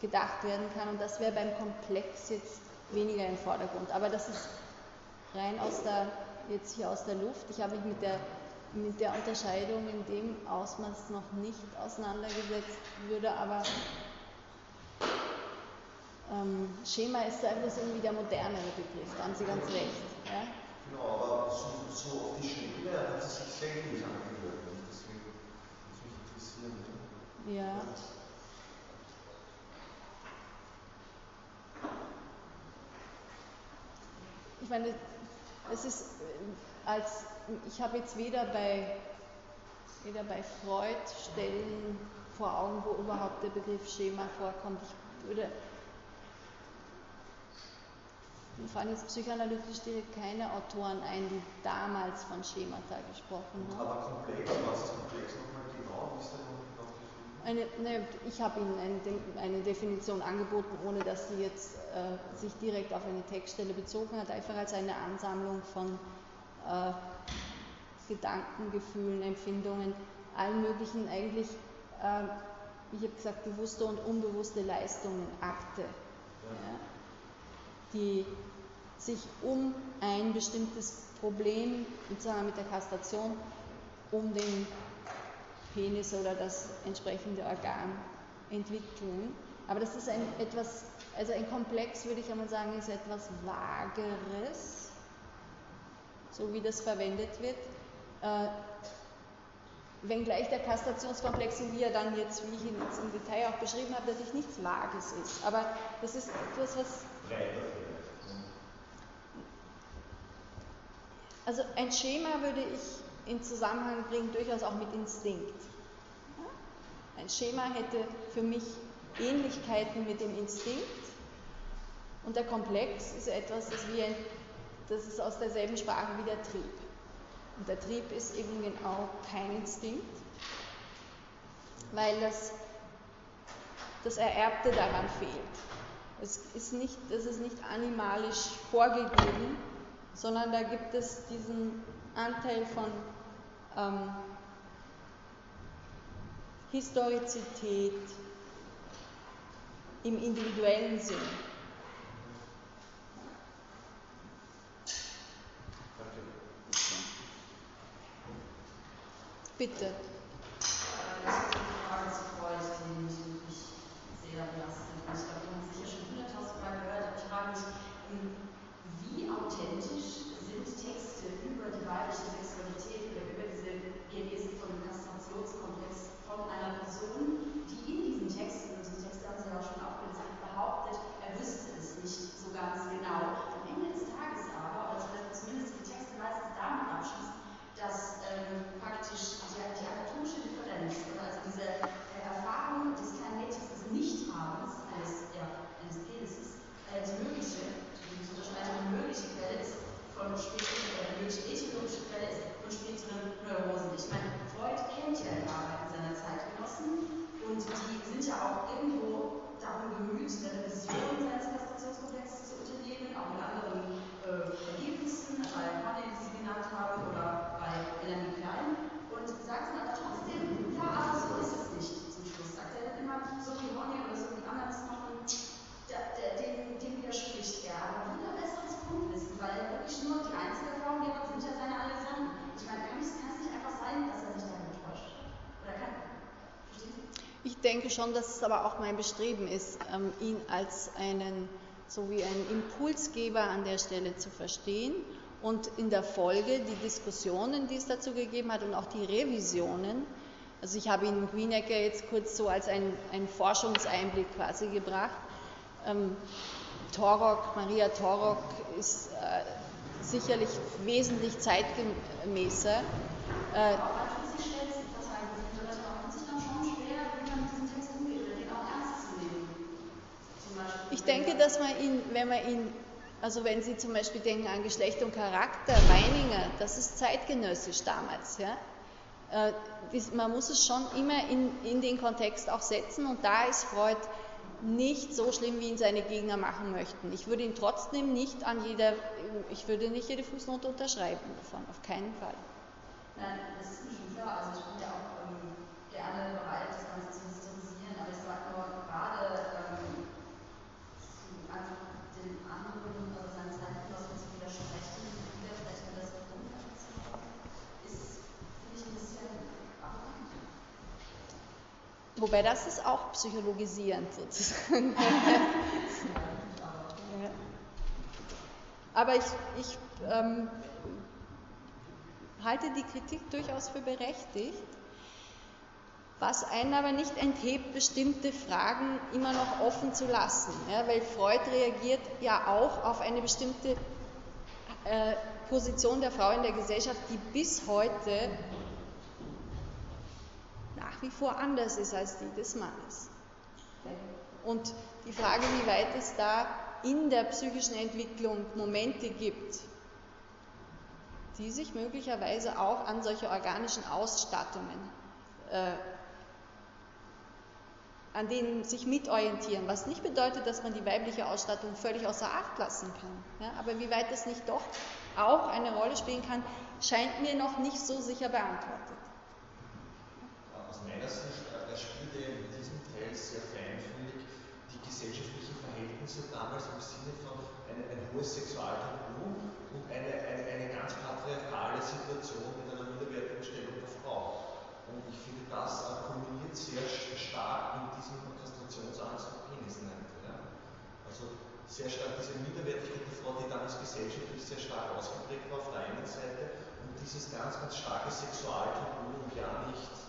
gedacht werden kann. Und das wäre beim Komplex jetzt weniger im Vordergrund. Aber das ist rein aus der, jetzt hier aus der Luft. Ich habe mich mit der, mit der Unterscheidung in dem Ausmaß noch nicht auseinandergesetzt, würde aber ähm, Schema ist da etwas irgendwie der modernere Begriff, da haben Sie ganz recht. Ja? Genau, aber so, so auf die Schnelle hat es sich sehr ähnlich angehört. Deswegen würde mich interessieren. Ja. ja. ich meine, es ist äh, als, ich habe jetzt weder bei, weder bei Freud Stellen vor Augen, wo überhaupt der Begriff Schema vorkommt. Ich würde, mir fallen jetzt psychoanalytisch direkt keine Autoren ein, die damals von Schemata gesprochen haben. Aber komplex, was ist komplex nochmal genau? Wie ist der eine, ne, ich habe Ihnen eine, eine, Definition angeboten, ohne dass sie jetzt äh, sich direkt auf eine Textstelle bezogen hat, einfach als eine Ansammlung von äh, Gedanken, Gefühlen, Empfindungen, allen möglichen eigentlich, äh, ich habe gesagt, bewusste und unbewusste Leistungen, Akte, ja, die sich um ein bestimmtes Problem, und zwar mit der Kastration, um den Penis oder das entsprechende Organ entwickeln. Aber das ist ein etwas, also ein Komplex, würde ich einmal sagen, ist etwas Vageres, so wie das verwendet wird. Äh, wenngleich der Kastrationskomplex, wie er dann jetzt, wie ich ihn jetzt im Detail auch beschrieben habe, natürlich nichts Vages ist. Aber das ist etwas, was. Also ein Schema würde ich in Zusammenhang bringen, durchaus auch mit Instinkt. Ein Schema hätte für mich Ähnlichkeiten mit dem Instinkt und der Komplex ist etwas, das, ein, das ist aus derselben Sprache wie der Trieb. Und der Trieb ist eben genau kein Instinkt, weil das, das Ererbte daran fehlt. Es ist nicht, das ist nicht animalisch vorgegeben, sondern da gibt es diesen Anteil von ähm, Historizität im individuellen Sinn. Bitte. Das ist eine Frage zu Freud, die mich wirklich sehr belastet. Ich glaube, man sicher schon hunderttausendmal gehört. Ich frage mich, wie authentisch denke schon, dass es aber auch mein Bestreben ist, ähm, ihn als einen, so wie einen Impulsgeber an der Stelle zu verstehen und in der Folge die Diskussionen, die es dazu gegeben hat und auch die Revisionen. Also ich habe Ihnen Greenecker jetzt kurz so als einen Forschungseinblick quasi gebracht. Ähm, Torok, Maria Torok ist äh, sicherlich wesentlich zeitgemäßer. Äh, ich denke, dass man ihn, wenn man ihn, also wenn Sie zum Beispiel denken an Geschlecht und Charakter, Weininger, das ist zeitgenössisch damals, ja. Äh, man muss es schon immer in, in den Kontext auch setzen und da ist Freud nicht so schlimm, wie ihn seine Gegner machen möchten. Ich würde ihn trotzdem nicht an jeder, ich würde nicht jede Fußnote unterschreiben davon, auf keinen Fall. Nein, das ist schon klar. Also ich bin ja auch ähm, gerne bereit, das Ganze zu historisieren, aber ich sage nur gerade ähm, einfach den anderen, also seinen Zeitgenossen zu widersprechen, widersprechen, das ist, finde ich, ein bisschen arrogant. Wobei das ist auch psychologisierend sozusagen. Aber ich, ich ähm, halte die Kritik durchaus für berechtigt, was einen aber nicht enthebt, bestimmte Fragen immer noch offen zu lassen. Ja, weil Freud reagiert ja auch auf eine bestimmte äh, Position der Frau in der Gesellschaft, die bis heute wie vor anders ist als die des Mannes. Und die Frage, wie weit es da in der psychischen Entwicklung Momente gibt, die sich möglicherweise auch an solche organischen Ausstattungen, äh, an denen sich mitorientieren, was nicht bedeutet, dass man die weibliche Ausstattung völlig außer Acht lassen kann. Ja, aber wie weit das nicht doch auch eine Rolle spielen kann, scheint mir noch nicht so sicher beantwortet. Aus meiner Sicht äh, spielt er in diesem Teil sehr feinfühlig die gesellschaftlichen Verhältnisse damals im Sinne von ein, ein hohes Sexualtabu und eine, eine, eine ganz patriarchale Situation mit einer minderwertigen Stellung der Frau. Und ich finde, das äh, kombiniert sehr stark mit diesem Kastrationsanzug Penis nennt. Ja? Also sehr stark diese Minderwertigkeit der Frau, die damals gesellschaftlich sehr stark ausgeprägt war auf der einen Seite und dieses ganz, ganz starke Sexualtabu und ja nicht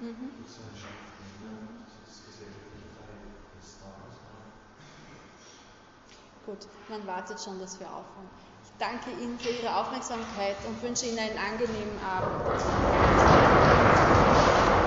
Mhm. Gut, man wartet schon, dass wir aufhören. Ich danke Ihnen für Ihre Aufmerksamkeit und wünsche Ihnen einen angenehmen Abend. Applaus